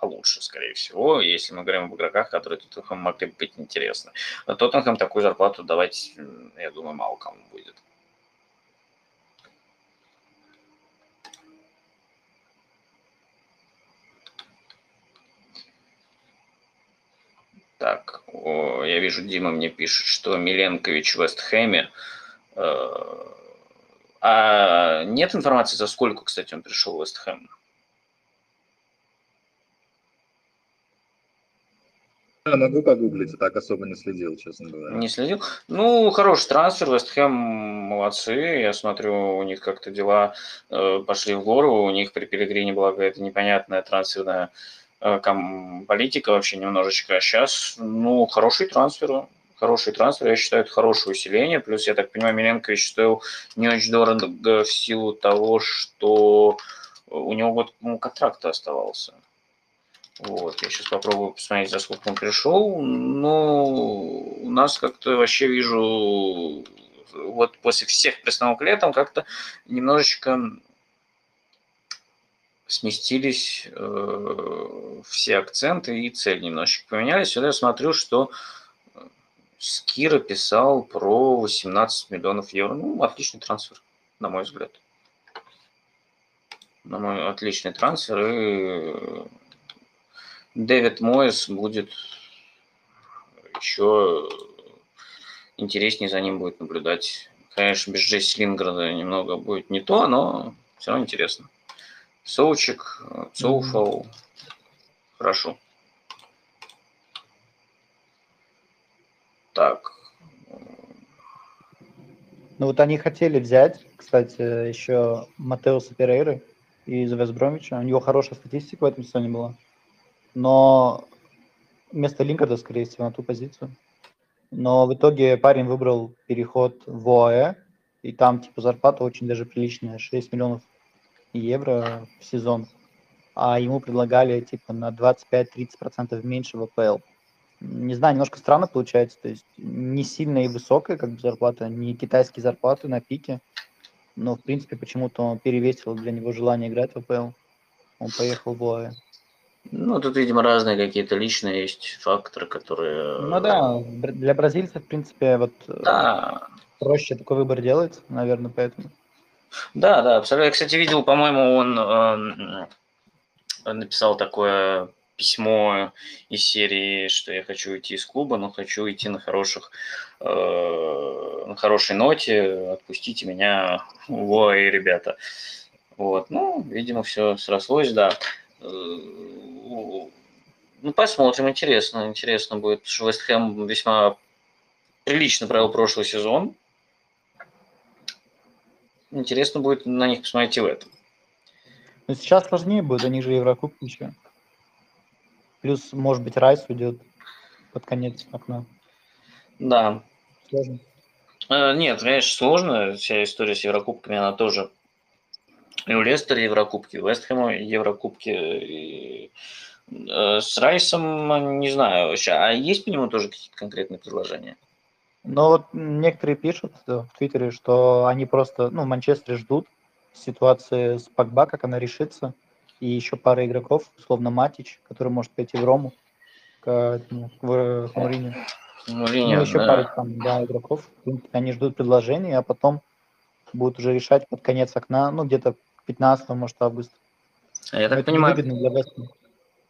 получше, скорее всего, если мы говорим об игроках, которые Тоттенхэм могли бы быть интересны. Но Тоттенхэм такую зарплату давать, я думаю, мало кому будет. Так, о, я вижу, Дима мне пишет, что Миленкович в Вестхэме. Э, а нет информации, за сколько, кстати, он пришел в Вестхэм? Я могу погуглить, так особо не следил, честно говоря. Не следил? Ну, хороший трансфер, Вестхэм молодцы. Я смотрю, у них как-то дела э, пошли в гору. У них при Пелегрине была какая-то непонятная трансферная политика вообще немножечко. А сейчас, ну, хороший трансфер, хороший трансфер, я считаю, это хорошее усиление. Плюс, я так понимаю, Миленкович стоил не очень дорого в силу того, что у него вот ну, контракт оставался. Вот, я сейчас попробую посмотреть, за сколько он пришел. Ну, у нас как-то вообще вижу, вот после всех пристановок летом как-то немножечко сместились э, все акценты и цель немножечко поменялись. Сюда я смотрю, что Скира писал про 18 миллионов евро. Ну, отличный трансфер, на мой взгляд. На мой отличный трансфер. И Дэвид Мойс будет еще интереснее за ним будет наблюдать. Конечно, без Джесси Линграда немного будет не то, но все равно интересно. Соучик, Цоуфал. Хорошо. Так. Ну вот они хотели взять, кстати, еще Матеуса Перейры из Вестбромича. У него хорошая статистика в этом сезоне была. Но вместо Линкарда, скорее всего, на ту позицию. Но в итоге парень выбрал переход в ОАЭ, и там типа зарплата очень даже приличная, 6 миллионов евро в сезон, а ему предлагали типа на 25-30% меньше в АПЛ. Не знаю, немножко странно получается, то есть не сильно и высокая как бы зарплата, не китайские зарплаты на пике, но в принципе почему-то он перевесил для него желание играть в АПЛ. Он поехал в ОАЭ. Ну, тут, видимо, разные какие-то личные есть факторы, которые... Ну да, для бразильцев, в принципе, вот да. проще такой выбор делать, наверное, поэтому. Да, да, абсолютно. Я, кстати, видел, по-моему, он э, написал такое письмо из серии, что я хочу уйти из клуба, но хочу идти на хороших, э, на хорошей ноте, отпустите меня, ой, ребята. Вот, ну, видимо, все срослось, да. Ну, посмотрим, интересно, интересно будет, что Вест Хэм весьма прилично провел прошлый сезон, интересно будет на них посмотреть и в этом. Но сейчас сложнее будет, они же Еврокубки еще. Плюс, может быть, Райс уйдет под конец окна. Да. Сложно. Э, нет, конечно, сложно. Вся история с Еврокубками, она тоже... И у Лестера Еврокубки, у Вестхэма Еврокубки. И... Э, с Райсом, не знаю, вообще. А есть по нему тоже какие-то конкретные предложения? Но вот некоторые пишут в Твиттере, что они просто, ну, в Манчестере ждут ситуации с Пакба, как она решится, и еще пара игроков, условно Матич, который может пойти в Рому, к, ну, в Муриню. Муриню, ну, еще да. пара там, да, игроков. Они ждут предложения, а потом будут уже решать под конец окна, ну, где-то 15 может, августа. А я так это понимаю... Для Веста.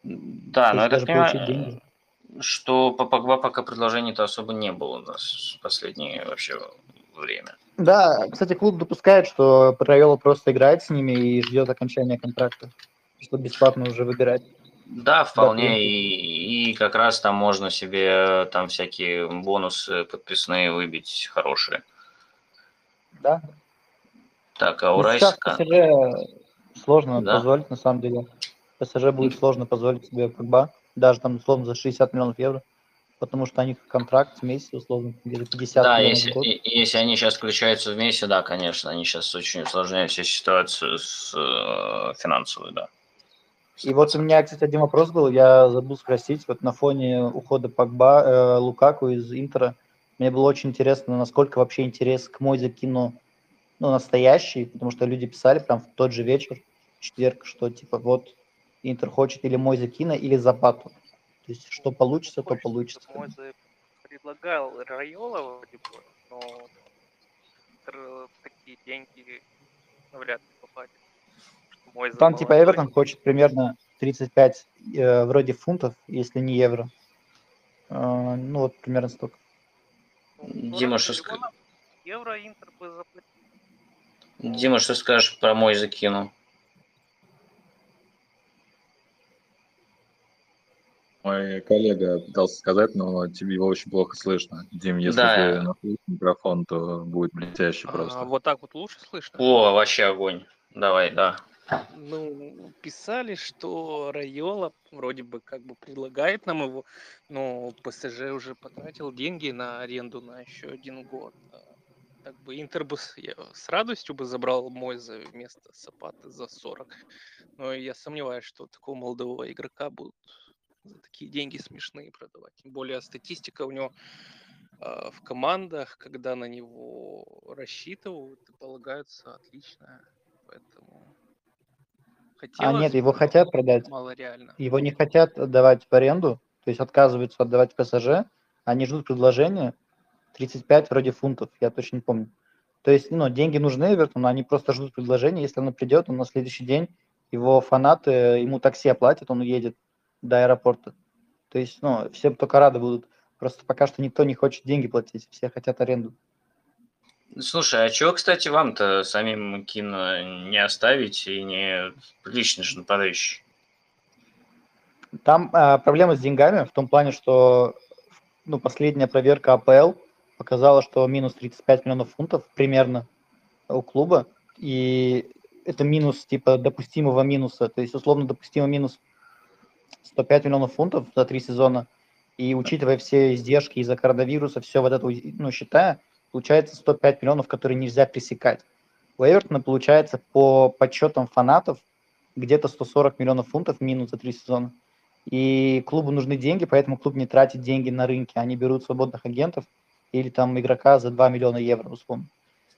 Да, но я так понимаю, что по Погба пока предложений-то особо не было у нас в последнее вообще время. Да, кстати, клуб допускает, что Райола просто играет с ними и ждет окончания контракта, что бесплатно уже выбирать. Да, вполне, да, и, и как раз там можно себе там всякие бонусы подписные выбить хорошие. Да. Так, а у Райса... ПСЖ сложно да. позволить, на самом деле. ПСЖ будет сложно позволить себе Погба даже там условно за 60 миллионов евро, потому что у них контракт в месяц, условно, где-то 50 да, миллионов если, в год. И, если они сейчас включаются вместе, да, конечно, они сейчас очень усложняют всю ситуацию с э, финансовой, да. И вот у меня, кстати, один вопрос был, я забыл спросить, вот на фоне ухода Погба, э, Лукаку из Интера, Мне было очень интересно, насколько вообще интерес к Мойзе Кину ну, настоящий, потому что люди писали прям в тот же вечер, в четверг, что типа вот Интер хочет или Мойзе Кина, или Запату. То есть что получится, то получится. Мойзе предлагал Райола, вроде бы, но такие деньги навряд ли попадет. Что Мойзе Там типа. Эвертон хочет примерно 35 э, вроде фунтов, если не евро. Э, ну вот примерно столько. Ну, Дима, раз что миллиона ска- Евро Интер бы заплатил. Дима, что скажешь про мой закину? Мой коллега пытался сказать, но тебе его очень плохо слышно. Дим, если Да. ты находишь микрофон, то будет блестяще просто. А, вот так вот лучше слышно? О, вообще огонь. Давай, да. Ну, писали, что Райола вроде бы как бы предлагает нам его, но ПСЖ уже потратил деньги на аренду на еще один год. А, Так бы Интер бы с, я с радостью бы забрал Мойза вместо Сапаты за 40. Но я сомневаюсь, что такого молодого игрока будут за такие деньги смешные продавать. Тем более статистика у него а, в командах, когда на него рассчитывают, и полагаются отличная. Поэтому А хотелось нет, бы, его хотят продать. Мало реально. Его не хотят отдавать в аренду, то есть отказываются отдавать ПСЖ, они ждут предложения 35 вроде фунтов, я точно не помню. То есть, ну, деньги нужны Эвертону, они просто ждут предложения, если оно придет, он на следующий день, его фанаты, ему такси оплатят, он уедет до аэропорта. То есть, ну, все только рады будут. Просто пока что никто не хочет деньги платить, все хотят аренду. Слушай, а чего, кстати, вам-то самим кино не оставить и не приличный же нападающий? Там а, проблема с деньгами в том плане, что ну, последняя проверка АПЛ показала, что минус 35 миллионов фунтов примерно у клуба. И это минус типа допустимого минуса. То есть условно допустимый минус 105 миллионов фунтов за три сезона. И учитывая все издержки из-за коронавируса, все вот это ну, считая, получается 105 миллионов, которые нельзя пресекать. У Эвертона получается по подсчетам фанатов где-то 140 миллионов фунтов минус за три сезона. И клубу нужны деньги, поэтому клуб не тратит деньги на рынке. Они берут свободных агентов или там игрока за 2 миллиона евро, условно.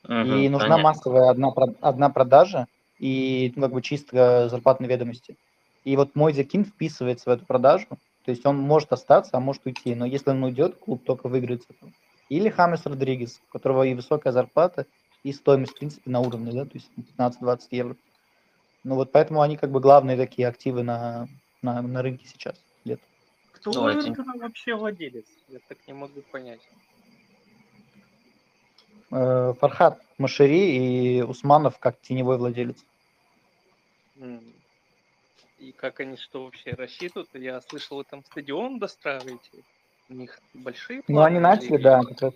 Мгм, и нужна понятно. массовая одна, одна продажа и ну, как бы чисто зарплатные ведомости. И вот мой закин вписывается в эту продажу, то есть он может остаться, а может уйти, но если он уйдет, клуб только выиграет с этого. Или Хамес Родригес, у которого и высокая зарплата, и стоимость, в принципе, на уровне, да, то есть 15-20 евро. Ну вот поэтому они как бы главные такие активы на, на, на рынке сейчас. где-то. Кто Ну, Эвертона вообще владелец? Я так не могу понять. Э, Фархат Машери и Усманов как теневой владелец. И как они что вообще рассчитывают? Я слышал, вы там стадион достраиваете. У них большие Ну, они планы начали, или- да, как.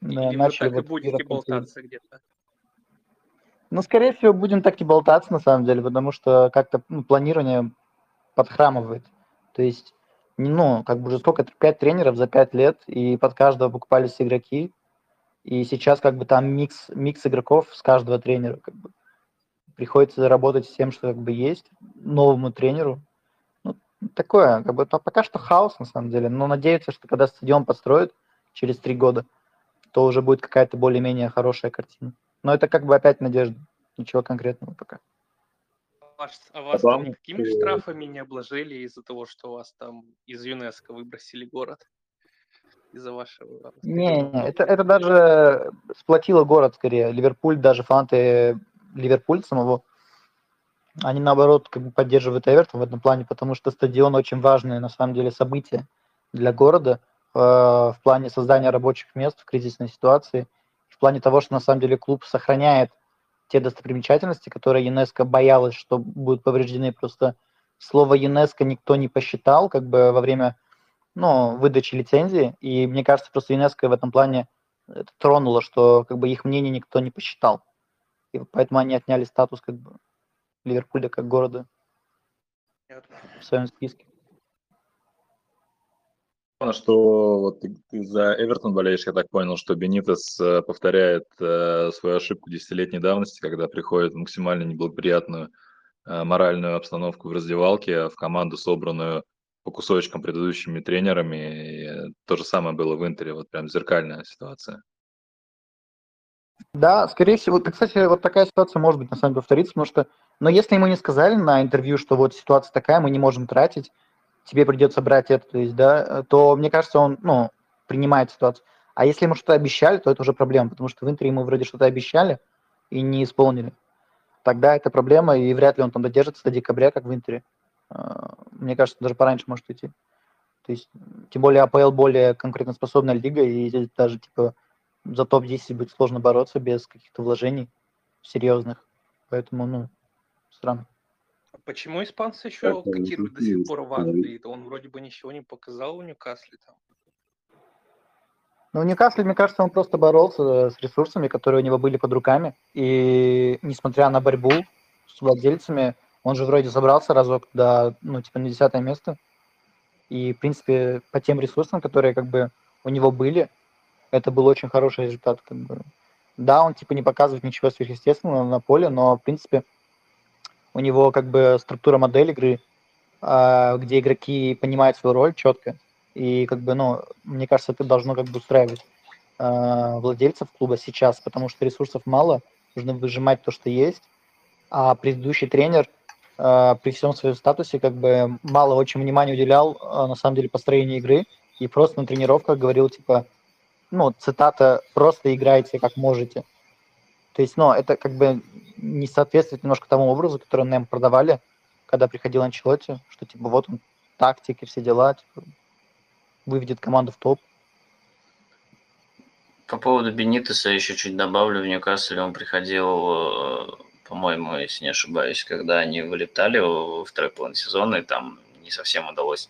Да, Или вы начали так и вот будете где-то концерт. болтаться где-то? Ну, скорее всего, будем так и болтаться, на самом деле, потому что как-то ну, планирование подхрамывает. То есть, ну, как бы уже сколько, пять тренеров за пять лет, и под каждого покупались игроки. И сейчас как бы там микс, микс игроков с каждого тренера. Как бы. Приходится работать с тем, что как бы есть, новому тренеру. Ну, такое, как бы, по- пока что хаос, на самом деле. Но надеяться, что когда стадион построят через три года, то уже будет какая-то более-менее хорошая картина. Но это как бы опять надежда. Ничего конкретного пока. А вас, а вас там какими штрафами не обложили из-за того, что вас там из ЮНЕСКО выбросили город? Из-за вашего... Не, не, это, это даже сплотило город скорее. Ливерпуль, даже фанаты Ливерпуль самого, они наоборот как бы поддерживают Эвертон в этом плане, потому что стадион очень важное на самом деле событие для города э, в плане создания рабочих мест в кризисной ситуации, в плане того, что на самом деле клуб сохраняет те достопримечательности, которые ЮНЕСКО боялась, что будут повреждены. Просто слово ЮНЕСКО никто не посчитал как бы во время ну, выдачи лицензии, и мне кажется, просто ЮНЕСКО в этом плане это тронуло, что как бы их мнение никто не посчитал. И поэтому они отняли статус как бы Ливерпуля как города в своем списке. Что вот ты, ты за Эвертон болеешь, я так понял, что Бенитес э, повторяет э, свою ошибку десятилетней давности, когда приходит в максимально неблагоприятную э, моральную обстановку в раздевалке, в команду, собранную по кусочкам предыдущими тренерами. И, то же самое было в Интере, вот прям зеркальная ситуация. Да, скорее всего. Да, кстати, вот такая ситуация может быть на самом деле повторится, потому что, но если ему не сказали на интервью, что вот ситуация такая, мы не можем тратить, тебе придется брать это, то есть, да, то мне кажется, он, ну, принимает ситуацию. А если ему что-то обещали, то это уже проблема, потому что в Интере ему вроде что-то обещали и не исполнили. Тогда это проблема, и вряд ли он там додержится до декабря, как в Интере. А, мне кажется, даже пораньше может уйти. То есть, тем более АПЛ более конкурентоспособная лига, и здесь даже, типа, за топ-10 будет сложно бороться без каких-то вложений серьезных. Поэтому, ну, странно. А почему испанцы еще котируют до сих пор в Англии? Он вроде бы ничего не показал у Ньюкасле там. Ну, Ньюкасле, мне кажется, он просто боролся с ресурсами, которые у него были под руками. И несмотря на борьбу с владельцами, он же вроде забрался разок до, ну, типа, на десятое место. И, в принципе, по тем ресурсам, которые как бы у него были, это был очень хороший результат. Как бы. Да, он типа не показывает ничего сверхъестественного на поле, но в принципе у него как бы структура модели игры, а, где игроки понимают свою роль четко. И как бы, ну, мне кажется, это должно как бы устраивать а, владельцев клуба сейчас, потому что ресурсов мало, нужно выжимать то, что есть. А предыдущий тренер а, при всем своем статусе как бы мало очень внимания уделял на самом деле построению игры и просто на тренировках говорил типа ну, цитата, просто играйте как можете. То есть, ну, это как бы не соответствует немножко тому образу, который нам продавали, когда приходил Анчелотти, что, типа, вот он, тактики, все дела, типа, выведет команду в топ. По поводу Бенитеса еще чуть добавлю. В Ньюкасле он приходил, э, по-моему, если не ошибаюсь, когда они вылетали во второй половине сезона, и там не совсем удалось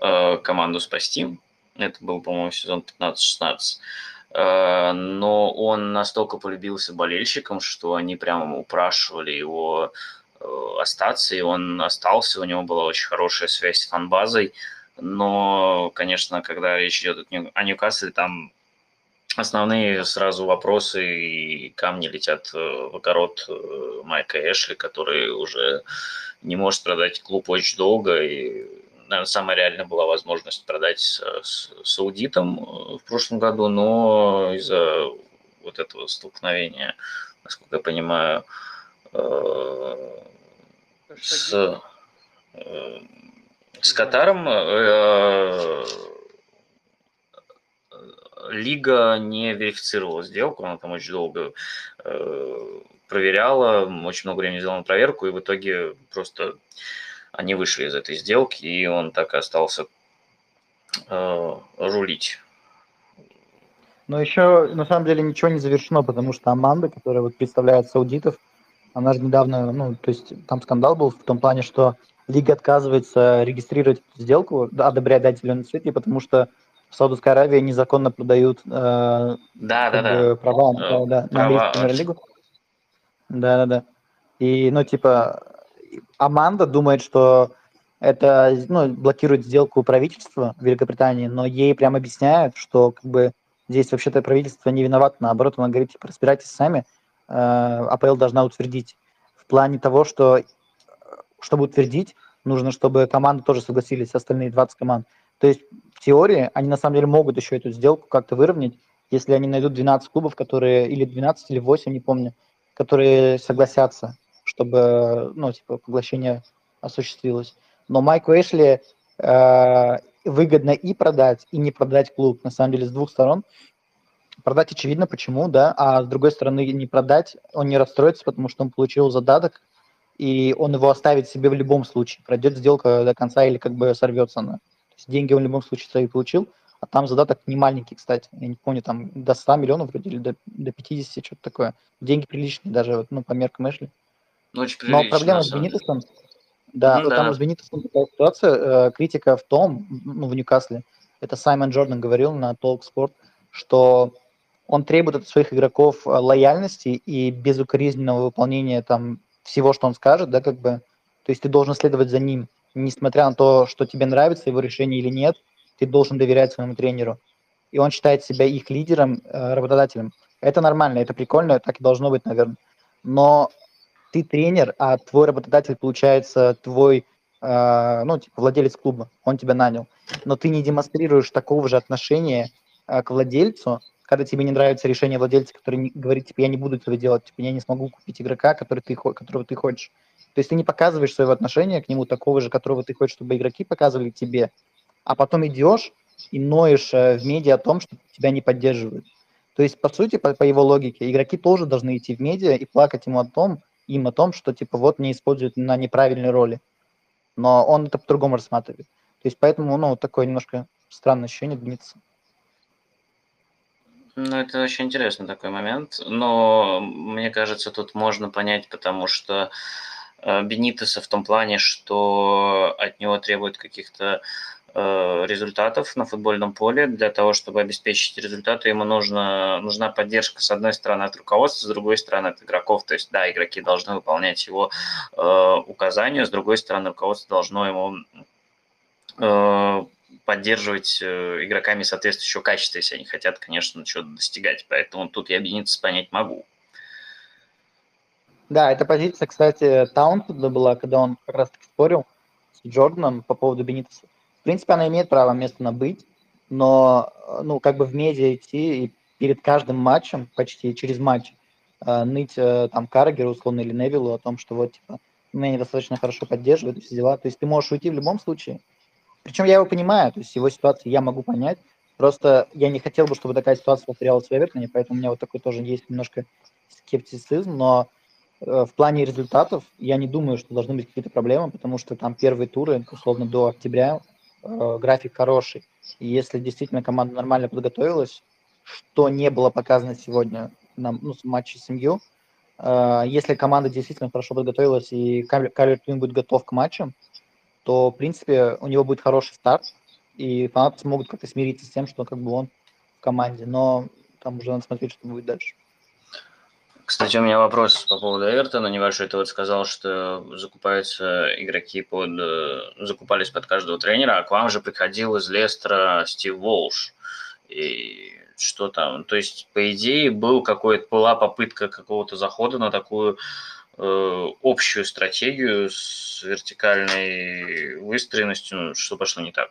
э, команду спасти. Это был, по-моему, сезон 15-16. Э, но он настолько полюбился болельщикам, что они прямо упрашивали его э, остаться, и он остался, у него была очень хорошая связь с фанбазой, но, конечно, когда речь идет о Ньюкасле, там основные сразу вопросы и камни летят э, в огород Майка Эшли, который уже не может продать клуб очень долго, и наверное, самая реальная была возможность продать с, с, с аудитом э, в прошлом году, но из-за вот этого столкновения, насколько я понимаю, э, с, э, с Катаром э, Лига не верифицировала сделку, она там очень долго э, проверяла, очень много времени сделала на проверку, и в итоге просто они вышли из этой сделки, и он так и остался э, рулить. Но еще, на самом деле, ничего не завершено, потому что Аманда, которая вот представляет саудитов, она же недавно, ну, то есть там скандал был в том плане, что Лига отказывается регистрировать сделку, одобрять дать зеленый свет, и потому что в Саудовской Аравии незаконно продают э, да, да, да. права, э, да, на английскую премьер-лигу. Да, да, да. И, ну, типа, Аманда думает, что это ну, блокирует сделку правительства Великобритании, но ей прям объясняют, что как бы здесь вообще-то правительство не виновато, наоборот, она говорит, типа, разбирайтесь сами, э, АПЛ должна утвердить. В плане того, что чтобы утвердить, нужно, чтобы команды тоже согласились, остальные 20 команд. То есть в теории они на самом деле могут еще эту сделку как-то выровнять, если они найдут 12 клубов, которые, или 12, или 8, не помню, которые согласятся чтобы, ну, типа, поглощение осуществилось. Но Майку Эшли э, выгодно и продать, и не продать клуб, на самом деле, с двух сторон. Продать очевидно, почему, да, а с другой стороны не продать, он не расстроится, потому что он получил задаток, и он его оставит себе в любом случае. Пройдет сделка до конца или как бы сорвется она. То есть деньги он в любом случае свои получил, а там задаток не маленький, кстати. Я не помню, там до 100 миллионов вроде или до, до 50, что-то такое. Деньги приличные даже, ну, по меркам Эшли. Ну, очень Но проблема с Бенитосом, да, ну, да. там с Бенитосом такая ситуация, э, критика в том, ну, в Ньюкасле, это Саймон Джордан говорил на Talk Sport, что он требует от своих игроков э, лояльности и безукоризненного выполнения там всего, что он скажет, да, как бы, то есть ты должен следовать за ним, несмотря на то, что тебе нравится его решение или нет, ты должен доверять своему тренеру. И он считает себя их лидером, э, работодателем. Это нормально, это прикольно, так и должно быть, наверное. Но ты тренер, а твой работодатель, получается, твой э, ну, типа, владелец клуба, он тебя нанял, но ты не демонстрируешь такого же отношения э, к владельцу, когда тебе не нравится решение владельца, который не, говорит, типа, я не буду этого делать, типа, я не смогу купить игрока, который ты, которого ты хочешь. То есть ты не показываешь своего отношения к нему такого же, которого ты хочешь, чтобы игроки показывали тебе, а потом идешь и ноешь э, в медиа о том, что тебя не поддерживают. То есть, по сути, по, по его логике, игроки тоже должны идти в медиа и плакать ему о том, им о том, что, типа, вот не используют на неправильной роли. Но он это по-другому рассматривает. То есть, поэтому, ну, такое немножко странное ощущение длится. Ну, это очень интересный такой момент, но мне кажется, тут можно понять, потому что э, Бенитеса в том плане, что от него требуют каких-то результатов на футбольном поле. Для того, чтобы обеспечить результаты, ему нужно, нужна поддержка, с одной стороны, от руководства, с другой стороны, от игроков. То есть, да, игроки должны выполнять его э, указания, с другой стороны, руководство должно ему э, поддерживать э, игроками соответствующего качества, если они хотят, конечно, чего-то достигать. Поэтому тут я объединиться понять могу. Да, эта позиция, кстати, Таунтеда была, когда он как раз таки спорил с Джорданом по поводу Бенитеса. Принципе, она имеет право место на быть, но, ну, как бы в медиа идти и перед каждым матчем, почти через матч, э, ныть э, там Каргеру, условно, или Невилу о том, что вот, типа, меня недостаточно хорошо поддерживают, все дела. То есть ты можешь уйти в любом случае, причем я его понимаю, то есть его ситуацию я могу понять. Просто я не хотел бы, чтобы такая ситуация повторялась в Эвертоне, поэтому у меня вот такой тоже есть немножко скептицизм, но э, в плане результатов я не думаю, что должны быть какие-то проблемы, потому что там первые туры, условно, до октября э, график хороший. И если действительно команда нормально подготовилась, что не было показано сегодня на ну, матче с МЮ, э, если команда действительно хорошо подготовилась и Калвер Твин будет готов к матчам, то, в принципе, у него будет хороший старт, и фанаты смогут как-то смириться с тем, что как бы он в команде. Но там уже надо смотреть, что будет дальше. Кстати, у меня вопрос по поводу Эвертона небольшой. Ты вот сказал, что закупаются игроки под... Э, закупались под каждого тренера, а к вам же приходил из Лестера Стив Волш. И что там? То есть, по идее, был какой-то, была попытка какого-то захода на такую Э, общую стратегию с вертикальной выстроенностью, ну, что пошло не так?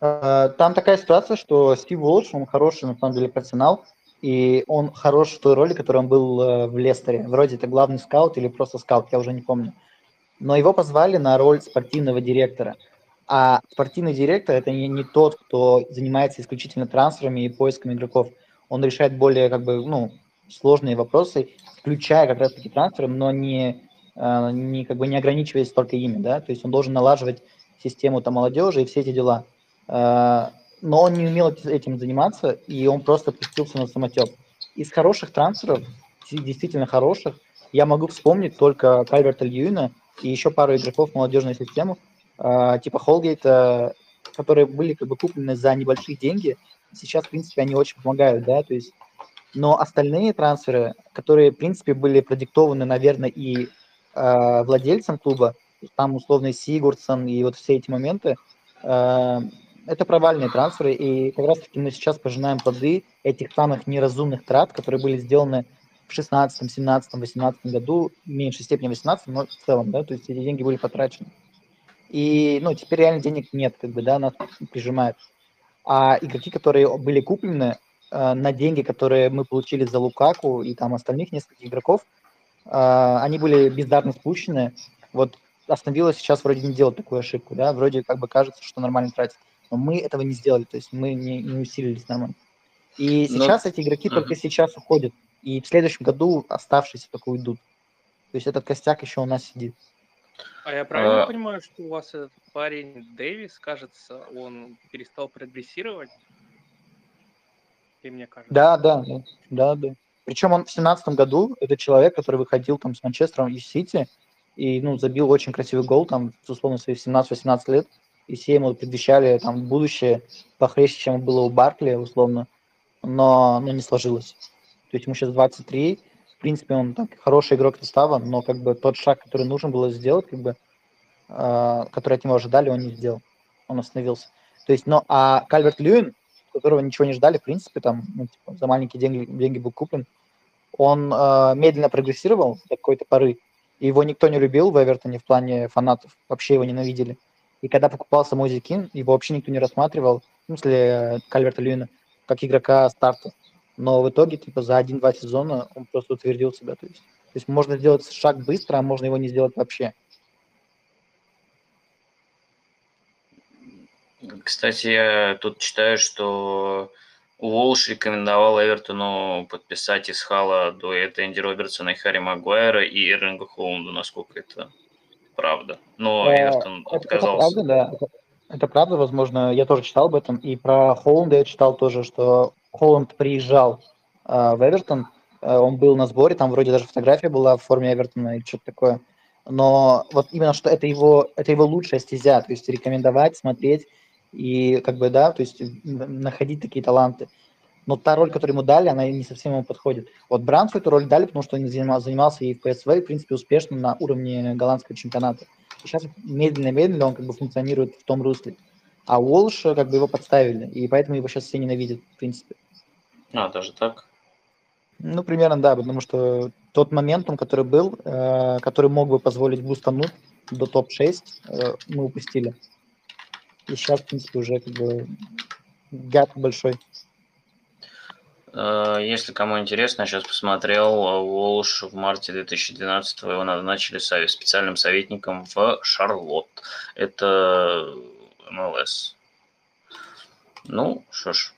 Э, там такая ситуация, что Стив Уолш, он хороший, на самом деле, профессионал, и он хорош в той роли, которой он был э, в Лестере. Вроде это главный скаут или просто скаут, я уже не помню. Но его позвали на роль спортивного директора. А спортивный директор – это не, не тот, кто занимается исключительно трансферами и поиском игроков. Он решает более как бы, ну, сложные вопросы, включая как раз-таки трансферы, но не, э, не, как бы не ограничиваясь только ими, да, то есть он должен налаживать систему там молодежи и все эти дела. Но он не умел этим заниматься, и он просто пустился на самотек. Из хороших трансферов, действительно хороших, я могу вспомнить только Кальверта Льюина и еще пару игроков в молодежную систему, э, типа Холгейта, которые были как бы куплены за небольшие деньги. Сейчас, в принципе, они очень помогают, да, то есть но остальные трансферы, которые, в принципе, были продиктованы, наверное, и э, владельцем клуба, там условный Сигурдсон и вот все эти моменты, э, это провальные трансферы, и как раз-таки мы сейчас пожинаем плоды этих самых неразумных трат, которые были сделаны в 16, 17, 18 году, в меньшей степени 18, но в целом, да, то есть эти деньги были потрачены. И, ну, теперь реально денег нет, как бы, да, нас прижимают. А игроки, которые были куплены, Э, на деньги, которые мы получили за Лукаку и там остальных нескольких игроков, э, они были бездарно спущены. Вот остановилось сейчас вроде не делать такую ошибку, да, вроде как бы кажется, что нормально тратить. Но мы этого не сделали, то есть мы не, не усилились нормально. И ну, сейчас Но... эти игроки uh-huh. только сейчас уходят, и в следующем году оставшиеся только уйдут. То есть этот костяк еще у нас сидит. А я правильно а... понимаю, что у вас этот парень Дэвис, кажется, он перестал прогрессировать? и мне кажется. Да, да, да, да, да. Причем он в семнадцатом году, это человек, который выходил там с Манчестером и Сити, и, ну, забил очень красивый гол, там, условно, свои 17-18 лет, и все ему предвещали там будущее похлеще, чем было у Баркли, условно, но, ну, не сложилось. То есть ему сейчас 23, в принципе, он так, хороший игрок состава, но как бы тот шаг, который нужно было сделать, как бы, э, который от него ожидали, он не сделал. Он остановился. То есть, но, а Кальверт Льюин, которого ничего не ждали, в принципе, там, ну, типа, за маленькие деньги, деньги был куплен, он э, медленно прогрессировал до какой-то поры, Его никто не любил в Эвертоне в плане фанатов, вообще его ненавидели. И когда покупался Мози Кин, его вообще никто не рассматривал, в смысле Кальверта Льюина, как игрока старта. Но в итоге, типа, за один-два сезона он просто утвердил себя. То есть, то есть можно сделать шаг быстро, а можно его не сделать вообще. Кстати, я тут читаю, что Уолш рекомендовал Эвертону подписать из Хала дуэт Энди Робертсона и Харри Магуайра и Эрлинга Холланда, насколько это правда. Но Э, Эвертон Это, это отказался. правда, да. Это, правда, возможно, я тоже читал об этом. И про Холланда я читал тоже, что Холланд приезжал э, в Эвертон, э, он был на сборе, там вроде даже фотография была в форме Эвертона или что-то такое. Но вот именно что это его, это его лучшая стезя, то есть рекомендовать, смотреть и как бы, да, то есть находить такие таланты. Но та роль, которую ему дали, она не совсем ему подходит. Вот Брансу эту роль дали, потому что он занимался, и в ПСВ, и, в принципе, успешно на уровне голландского чемпионата. И сейчас медленно-медленно он как бы функционирует в том русле. А Уолш как бы его подставили, и поэтому его сейчас все ненавидят, в принципе. А, даже так? Ну, примерно, да, потому что тот моментум, который был, э, который мог бы позволить бустануть до топ-6, э, мы упустили. И сейчас, в принципе, уже как бы гэп большой. Э, Если кому интересно, я сейчас посмотрел, э, Волш в марте 2012 его назначили специальным советником в Шарлотт. Это МЛС. Ну, что ж,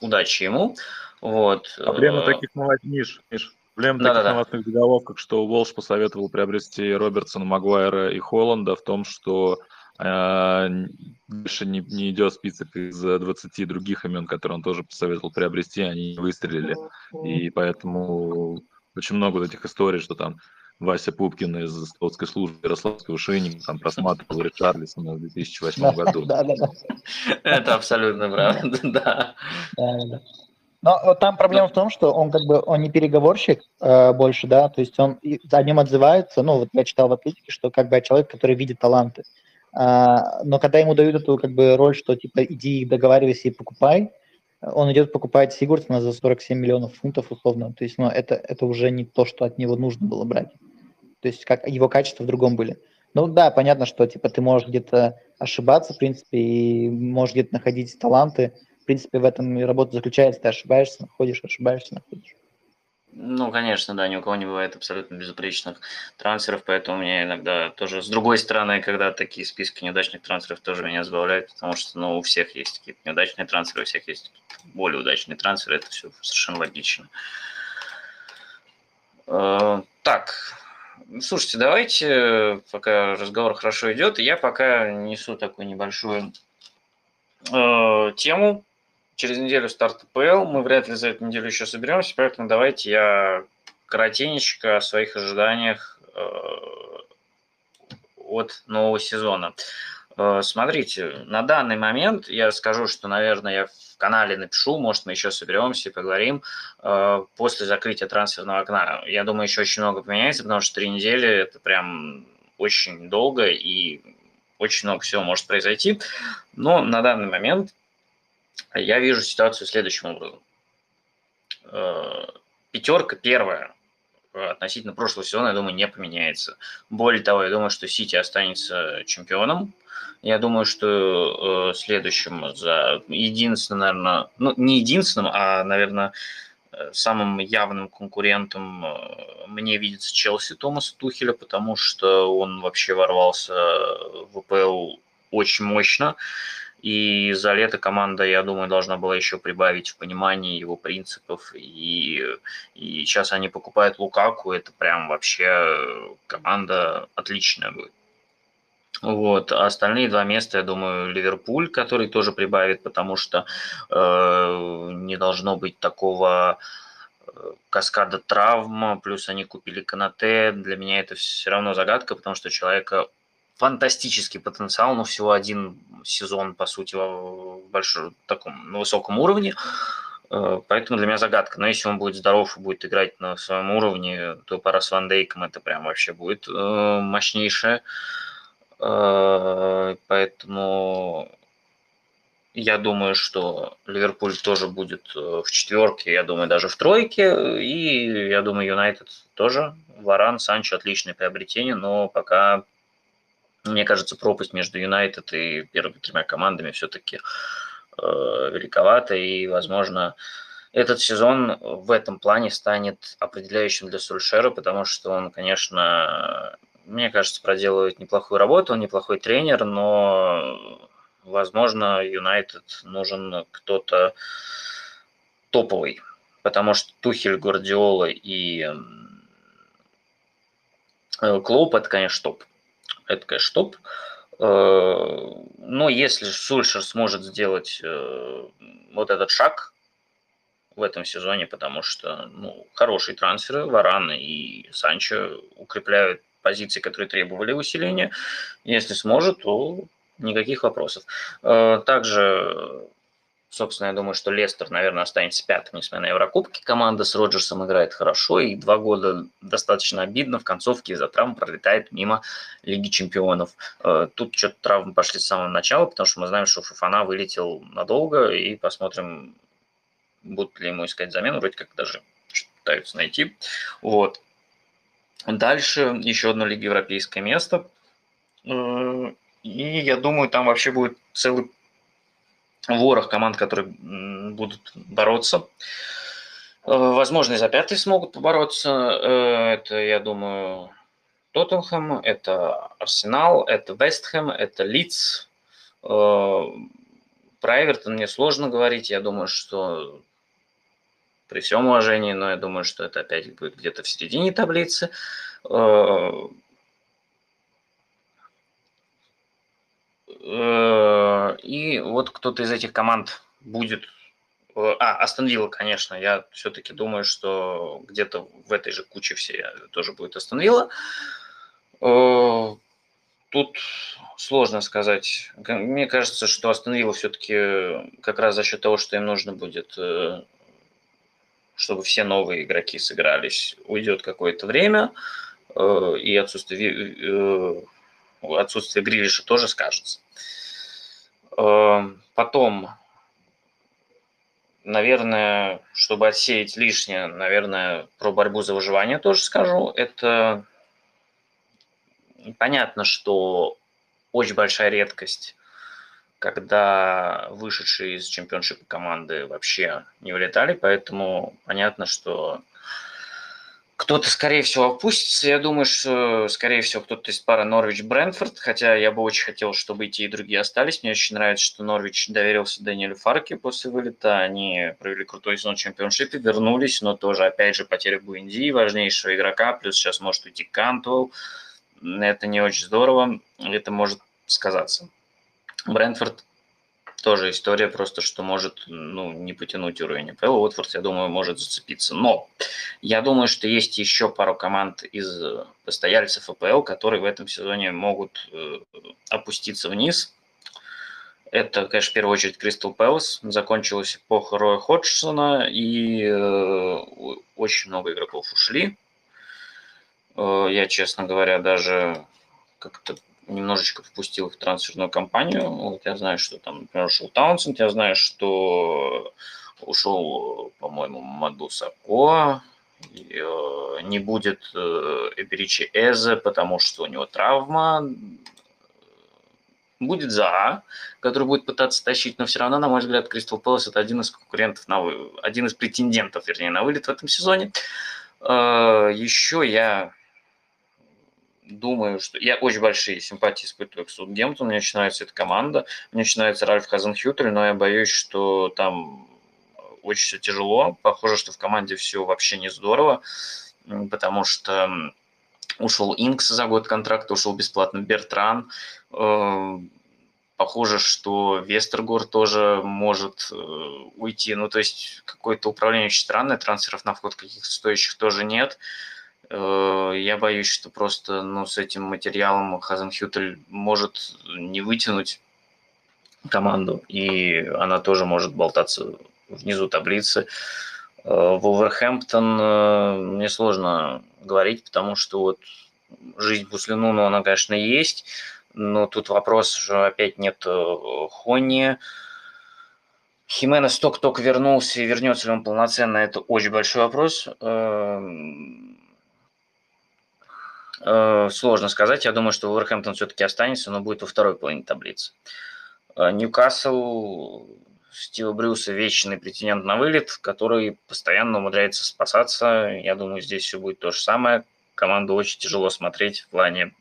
удачи ему. Вот. Проблема э, таких новостей, Миш, Миш, проблема таких Да-да-да. новостных заголовков, что Уолш посоветовал приобрести Робертсона, Магуайра и Холланда в том, что дальше не, не идет список из э, 20 других имен, которые он тоже посоветовал приобрести, они не выстрелили. И поэтому очень много вот этих историй, что там Вася Пупкин из Столской службы Ярославского шинника там просматривал Ричарлисона в 2008 Да, году. да, да, да. Это абсолютно правда, да. Но вот там проблема в том, что он как бы он не переговорщик э, больше, да, то есть он о нем отзывается, ну вот я читал в атлетике, что как бы человек, который видит таланты. А, но когда ему дают эту как бы роль, что типа иди договаривайся и покупай, он идет покупать Сигурдсона за 47 миллионов фунтов условно, то есть ну, это, это уже не то, что от него нужно было брать. То есть как его качества в другом были. Ну да, понятно, что типа ты можешь где-то ошибаться, в принципе, и можешь где-то находить таланты, в принципе, в этом и работа заключается. Ты ошибаешься, находишь, ошибаешься, находишь. Ну, конечно, да, ни у кого не бывает абсолютно безупречных трансферов, поэтому мне иногда тоже, с другой стороны, когда такие списки неудачных трансферов тоже меня забавляют, потому что, ну, у всех есть какие-то неудачные трансферы, у всех есть более удачные трансферы, это все совершенно логично. Э, Так, слушайте, давайте, пока разговор хорошо идет, я пока несу такую небольшую э, тему. Через неделю старт ПЛ, мы вряд ли за эту неделю еще соберемся, поэтому давайте я коротенечко о своих ожиданиях э, от нового сезона. Э, Смотрите, на данный момент я скажу, что, наверное, я в канале напишу, может, мы еще соберемся и поговорим э, после закрытия трансферного окна. Я думаю, еще очень много поменяется, потому что три недели – это прям очень долго и очень много всего может произойти. Но на данный момент я вижу ситуацию следующим образом. Э, Пятерка первая относительно прошлого сезона, я думаю, не поменяется. Более того, я думаю, что Сити останется чемпионом. Я думаю, что э, следующим за единственным, наверное, ну не единственным, а, наверное, э, самым явным конкурентом э, мне видится Челси Томаса Тухеля, потому что он вообще ворвался в ВПЛ очень мощно. И за лето команда, я думаю, должна была еще прибавить в понимании его принципов. И, и сейчас они покупают Лукаку. Это прям вообще команда отличная будет. Вот. А остальные два места, я думаю, Ливерпуль, который тоже прибавит, потому что э, не должно быть такого э, каскада травм, плюс они купили Канате. Для меня это все равно загадка, потому что человека фантастический потенциал, но всего один сезон, по сути, в большом таком на высоком уровне. Э, Поэтому для меня загадка. Но если он будет здоров и будет играть на своем уровне, то пара с Ван Дейком это прям вообще будет э, мощнейшее. Э, Поэтому Я думаю, что Ливерпуль тоже будет в четверке, я думаю, даже в тройке. И я думаю, Юнайтед тоже. Варан, Санчо отличное приобретение, но пока, мне кажется, пропасть между Юнайтед и первыми тремя командами все-таки э, великовата. И, возможно, этот сезон в этом плане станет определяющим для Сульшера, потому что он, конечно, мне кажется, проделывает неплохую работу, он неплохой тренер, но возможно, Юнайтед нужен кто-то топовый, потому что Тухель, Гвардиола и э, Клоуп – это, конечно, топ. Это, конечно, топ. Э, но если Сульшер сможет сделать э, вот этот шаг в этом сезоне, потому что ну, хорошие трансферы, Варан и Санчо укрепляют позиции, которые требовали усиления. Если сможет, то никаких вопросов. Э, также, собственно, я думаю, что Лестер, наверное, останется пятым, несмотря на Еврокубки. Команда с Роджерсом играет хорошо, и два года достаточно обидно. В концовке из-за травм пролетает мимо Лиги Чемпионов. Э, тут что-то травмы пошли с самого начала, потому что мы знаем, что Фафана вылетел надолго, и посмотрим, будут ли ему искать замену. Вроде как даже пытаются найти. Вот. Дальше еще одно Лига Европейское место. Э, и я думаю, там вообще будет целый ворох команд, которые будут бороться. Э, возможно, и за пятый смогут побороться. Э, это, я думаю, Тоттенхэм, это Арсенал, это Вестхэм, это Лидс. Э, про Эвертон мне сложно говорить. Я думаю, что при всем уважении, но я думаю, что это опять будет где-то в середине таблицы. И вот кто-то из этих команд будет... Э, а, Астон Вилла, конечно. Я все-таки думаю, что где-то в этой же куче все тоже будет Астон Вилла. Э, тут сложно сказать. Мне кажется, что Астон Вилла все-таки как раз за счет того, что им нужно будет, чтобы все новые игроки сыгрались, уйдет какое-то время, и отсутствие, отсутствие Грилиша тоже скажется. Эм, потом, наверное, чтобы отсеять лишнее, наверное, про борьбу за выживание тоже скажу. Это понятно, что очень большая редкость, когда вышедшие из чемпионшипа команды вообще не вылетали, поэтому понятно, что кто-то, скорее всего, опустится. Я думаю, что, скорее всего, кто-то из пары Норвич-Брентфорд, хотя я бы очень хотел, чтобы и те, и другие остались. Мне очень нравится, что Норвич доверился Даниэлю Фарке после вылета. Они провели крутой сезон в чемпионшипе, вернулись, но тоже, опять же, потеря Буэндии, важнейшего игрока, плюс сейчас может уйти Кантвелл. Это не очень здорово, это может сказаться. Брентфорд тоже история просто, что может ну, не потянуть уровень АПЛ. Уотфорд, я думаю, может зацепиться. Но я думаю, что есть еще пару команд из постояльцев АПЛ, которые в этом сезоне могут э, опуститься вниз. Это, конечно, в первую очередь Кристал Пэлас. Закончилась эпоха Роя Ходжсона, и э, очень много игроков ушли. Э, я, честно говоря, даже как-то немножечко впустил в трансферную кампанию. Вот я знаю, что там, например, ушел Таунсенд, я знаю, что ушел, по-моему, Маду Сако, э, не будет э, Эберичи Эзе, потому что у него травма. Будет За, который будет пытаться тащить, но все равно, на мой взгляд, Кристал Пэлас это один из конкурентов, на вы... один из претендентов, вернее, на вылет в этом сезоне. Э, Еще я думаю, что я очень большие симпатии испытываю к Саутгемптону, мне очень нравится эта команда, мне очень нравится Ральф Хазенхютель, но я боюсь, что там очень все тяжело. Похоже, что в команде все вообще не здорово, потому что ушел Инкс за год контракта, ушел бесплатно Бертран. Эм, похоже, что Вестергор тоже может э, уйти. Ну, то есть какое-то управление очень странное, трансферов на вход каких-то стоящих тоже нет. Я боюсь, что просто ну, с этим материалом Хазенхютель может не вытянуть команду, и она тоже может болтаться внизу таблицы. Э, Вулверхэмптон э, мне сложно говорить, потому что вот жизнь Буслину, ну, она, конечно, есть, но тут вопрос, что опять нет Хонни, Хименес только-только вернулся, и вернется ли он полноценно, это очень большой вопрос. Э, сложно сказать. Я думаю, что Уорхэмптон все-таки останется, но будет во второй половине таблицы. Э, Ньюкасл Стива Брюса вечный претендент на вылет, который постоянно умудряется спасаться. Я думаю, здесь все будет то же самое. Команду очень тяжело смотреть в плане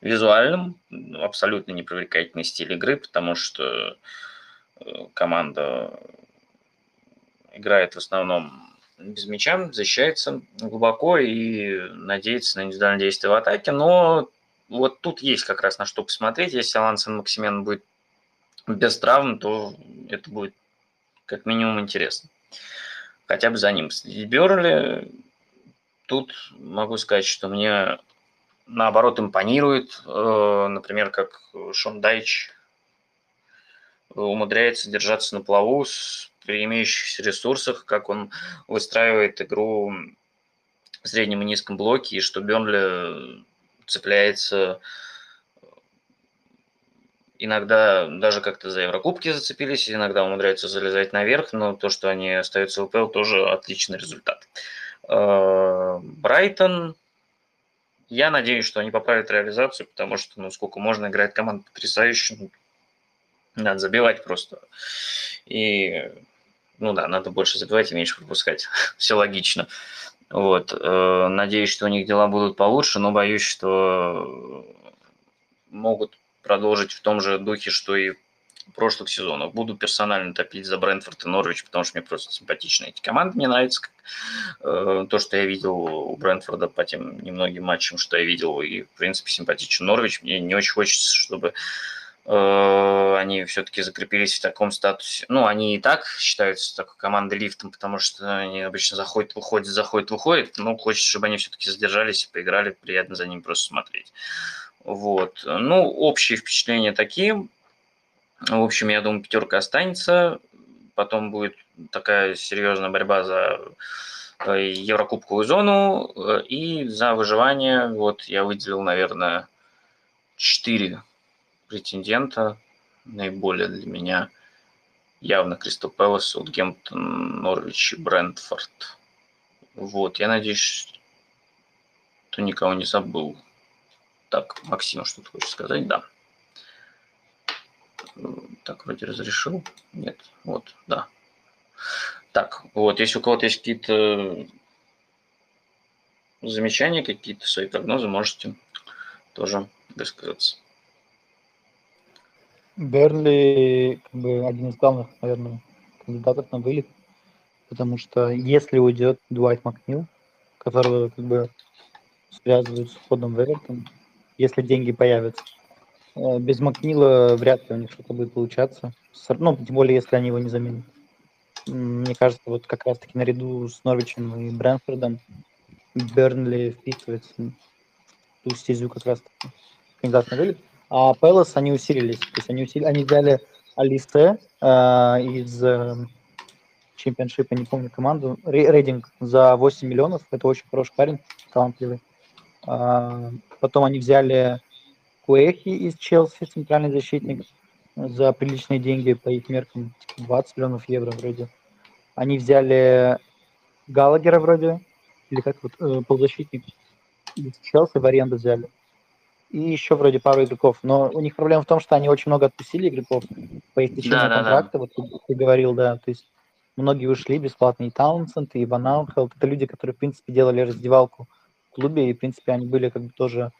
визуальном, абсолютно непривлекательный стиль игры, потому что э, команда играет в основном без мяча, защищается глубоко и надеется на индивидуальное действие в атаке, но вот тут есть как раз на что посмотреть. Если Алан Максимен будет без травм, то это будет как минимум интересно. Хотя бы за ним следить Берли. Тут могу сказать, что мне наоборот импонирует, э, например, как Шон Дайч умудряется держаться на плаву с, при имеющихся ресурсах, как он выстраивает игру в среднем и низком блоке, и что Бернли цепляется иногда даже как-то за Еврокубки зацепились, иногда умудряются залезать наверх, но то, что они остаются в УПЛ, тоже отличный результат. Э, Брайтон, я надеюсь, что они поправят реализацию, потому что, ну, сколько можно играть команд потрясающе, надо забивать просто. И, ну да, надо больше забивать и меньше пропускать. Все логично. Вот. Э, надеюсь, что у них дела будут получше, но боюсь, что могут продолжить в том же духе, что и прошлых сезонов. Буду персонально топить за Брентфорд и Норвич, потому что мне просто симпатичны эти команды. Мне нравится как, э, то, что я видел у Брентфорда по тем немногим матчам, что я видел. И, в принципе, симпатичен Норвич. Мне не очень хочется, чтобы они все-таки закрепились в таком статусе. Ну, они и так считаются такой командой лифтом, потому что они обычно заходят, выходят, заходят, выходят. Но хочется, чтобы они все-таки задержались и поиграли. Приятно за ним просто смотреть. Вот. Ну, общие впечатления такие. В общем, я думаю, пятерка останется. Потом будет такая серьезная борьба за э, Еврокубковую зону э, и за выживание. Вот я выделил, наверное, четыре претендента, наиболее для меня явно Кристал Пэлас, Саутгемптон, Норвич и Брентфорд. Вот, я надеюсь, что никого не забыл. Так, Максим, что ты хочешь сказать? Да. Так, вроде разрешил. Нет, вот, да. Так, вот, если у кого-то есть какие-то замечания, какие-то свои прогнозы, можете тоже высказаться. Бернли как бы один из главных, наверное, кандидатов на вылет, потому что если уйдет Дуайт Макнил, которого как бы связывают с уходом в Эвертон, если деньги появятся. Э, без Макнила вряд ли у них что-то будет получаться. Ну, тем более, если они его не заменят. Мне кажется, вот как раз-таки наряду с Норвичем и Брэнфордом Бернли вписывается в ту стезю как раз-таки кандидат на вылет. А Пелос они усилились. То есть они, усили... они взяли Алисе э, из э, чемпионшипа, не помню команду, рейдинг за 8 миллионов. Это очень хороший парень, талантливый. А, потом они взяли Куэхи из Челси, центральный защитник, за приличные деньги по их меркам, 20 типа миллионов евро вроде. Они взяли Галагера вроде, или как вот, э, полузащитник из Челси в аренду взяли. И еще вроде пару игроков. Но у них проблема в том, что они очень много отпустили игроков по их течению да, контракта. Да, да. Вот ты, ты говорил, да. То есть многие ушли бесплатно. И Таунсенд, и Ван Аухелт. Это люди, которые, в принципе, делали раздевалку клубе, и, в принципе, они были как бы тоже,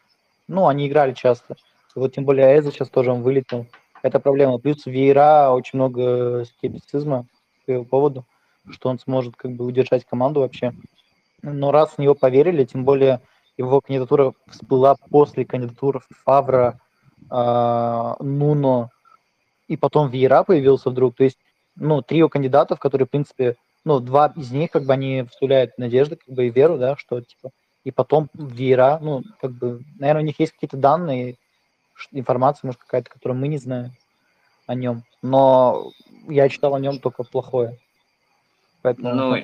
ну, они играли часто. И вот тем более Эза сейчас тоже он вылетел. Это проблема. Плюс Вейра очень много скептицизма по его поводу, что он сможет как бы удержать команду вообще. Но раз в него поверили, тем более его кандидатура всплыла после кандидатуры Фавра, э, Нуно, и потом Вейра появился вдруг. То есть, ну, трио кандидатов, которые, в принципе, ну, два из них, как бы, они вставляют надежды, как бы, и веру, да, что, типа, и потом Вера, ну, как бы, наверное, у них есть какие-то данные, информация, может, какая-то, которую мы не знаем о нем. Но я читал о нем только плохое. Поэтому, ну,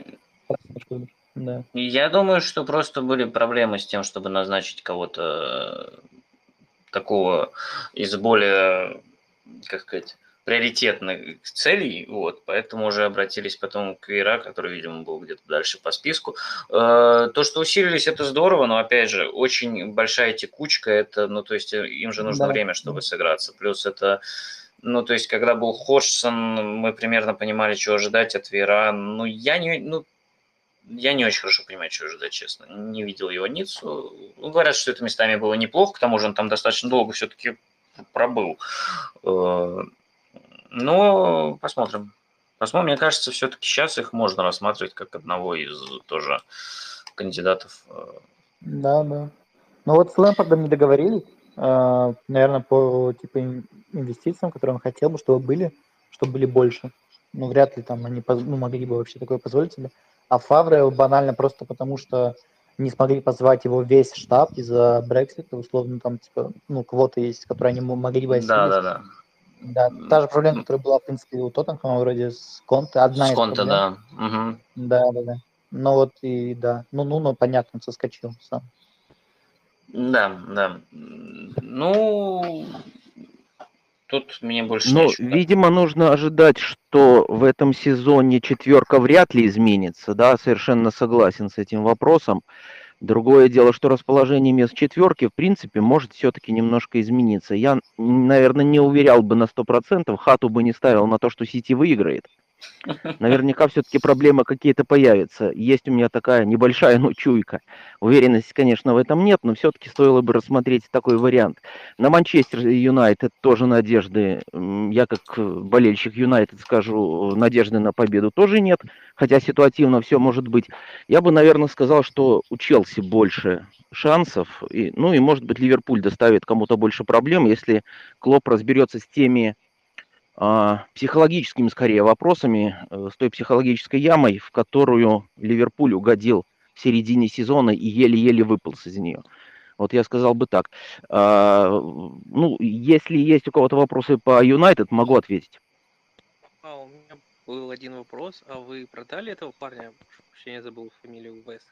да. Я думаю, что просто были проблемы с тем, чтобы назначить кого-то э, такого из более, как сказать, приоритетных целей, вот, поэтому уже обратились потом к Ира, который, видимо, был где-то дальше по списку. Э, то, что усилились, это здорово, но, опять же, очень большая текучка, это, ну, то есть им же нужно Да. время, чтобы сыграться, плюс это, ну, то есть, когда был Ходжсон, мы примерно понимали, чего ожидать от Вера, ну, я не, ну, я не очень хорошо понимаю, чего ожидать, честно. Не видел его Ниццу. Ну, говорят, что это местами было неплохо, к тому же он там достаточно долго все-таки пробыл. Э, Но посмотрим. Посмотрим, мне кажется, все-таки сейчас их можно рассматривать как одного из тоже кандидатов. э, Да, да. Ну вот с Лэмпардом не договорились, а, наверное, по типа ин- инвестициям, которые он хотел бы, чтобы были, чтобы были больше. Ну, вряд ли там они ну, могли бы вообще такое позволить себе. А Фавре банально просто потому, что не смогли позвать его весь штаб из-за Брексита, условно, там, типа, ну, квоты есть, которые они мо- могли бы Да, осилить. да, да. Да, та же проблема, которая была, в принципе, у Тоттенхэма вроде с Конте, одна С из Конте, проблем. да. Мгм. Да, да, да. Ну вот и да. Ну, ну, ну, понятно, он соскочил сам. Да, да. Ну, тут мне больше Ну, нечего. видимо, нужно ожидать, что в этом сезоне четверка вряд ли изменится, да, совершенно согласен с этим вопросом. Другое дело, что расположение мест четверки, в принципе, может все-таки немножко измениться. Я, наверное, не уверял бы на 100%, хату бы не ставил на то, что Сити выиграет. Наверняка все-таки проблемы какие-то появятся. Есть у меня такая небольшая, но чуйка. Уверенности, конечно, в этом нет, но все-таки стоило бы рассмотреть такой вариант. На Манчестер Юнайтед тоже надежды. Я как э, болельщик Юнайтед скажу, э, надежды на победу тоже нет, хотя ситуативно все может быть. Я бы, наверное, сказал, что у Челси больше шансов. И, ну и, может быть, Ливерпуль доставит кому-то больше проблем, если Клоп разберется с теми психологическими, скорее, вопросами, э, с той психологической ямой, в которую Ливерпуль угодил в середине сезона и еле-еле выполз из нее. Вот я сказал бы так. А, ну, если есть у кого-то вопросы по Юнайтед, могу ответить. А, у меня был один вопрос. А вы продали этого парня? Прошу прощения, забыл фамилию Вест.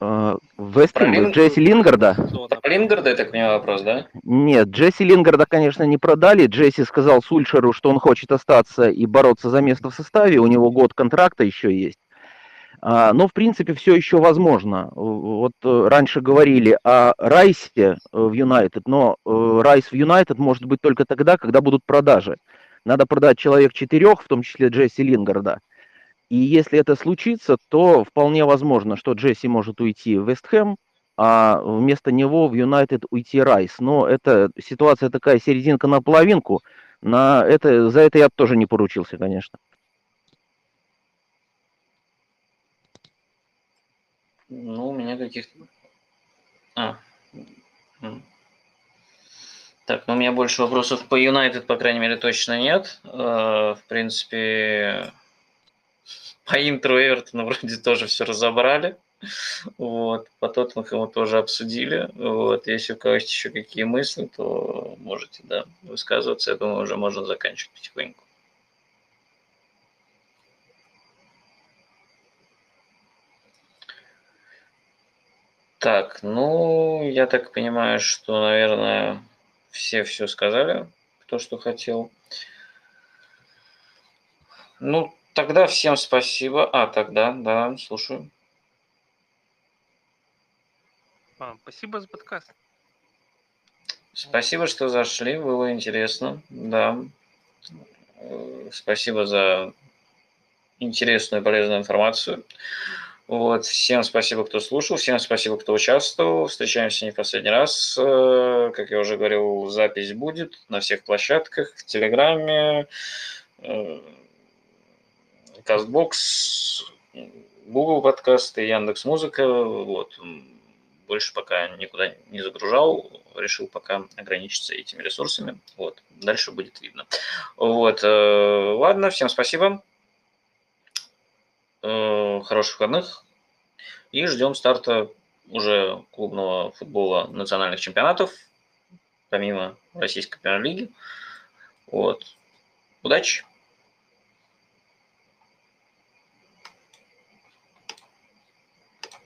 А, Вест Про Хэм, Лин- Джесси Лингарда? Про Лингарда, я так понимаю, вопрос, да? Нет, Джесси Лингарда, конечно, не продали. Джесси сказал Сульшеру, что он хочет остаться и бороться за место в составе. У него год контракта еще есть. А, Но, в принципе, все еще возможно. Вот э, раньше говорили о Райсе э, в Юнайтед, но э, Райс в Юнайтед может быть только тогда, когда будут продажи. Надо продать человек четырех, в том числе Джесси Лингарда. И если это случится, то вполне возможно, что Джесси может уйти в Вестхэм, а вместо него в Юнайтед уйти Райс. Но это ситуация такая серединка на половинку. На это, за это я тоже не поручился, конечно. Ну, у меня каких-то... А. Так, ну у меня больше вопросов по Юнайтед, по крайней мере, точно нет. Э, В принципе, по Интеру Эвертона вроде тоже все разобрали. Вот, по Тоттенхэму тоже обсудили. Вот, если у кого есть еще какие мысли, то можете, да, высказываться. Я думаю, уже можно заканчивать потихоньку. Так, ну, я так понимаю, что, наверное, все все сказали, кто что хотел. Ну, тогда всем спасибо. А, тогда, да, слушаю. А, спасибо за подкаст. Спасибо, что зашли, было интересно, да. Э, Спасибо за интересную и полезную информацию. Вот, всем спасибо, кто слушал, всем спасибо, кто участвовал. Встречаемся не в последний раз. Э, Как я уже говорил, запись будет на всех площадках, в Телеграме, Кастбокс, Google подкасты, Яндекс Музыка. Вот. Больше пока никуда не загружал, решил пока ограничиться этими ресурсами. Вот. Дальше будет видно. Вот. э, Ладно, всем спасибо. Э, Хороших выходных. И ждем старта уже клубного футбола национальных чемпионатов, помимо российской премьер-лиги. Вот. Удачи!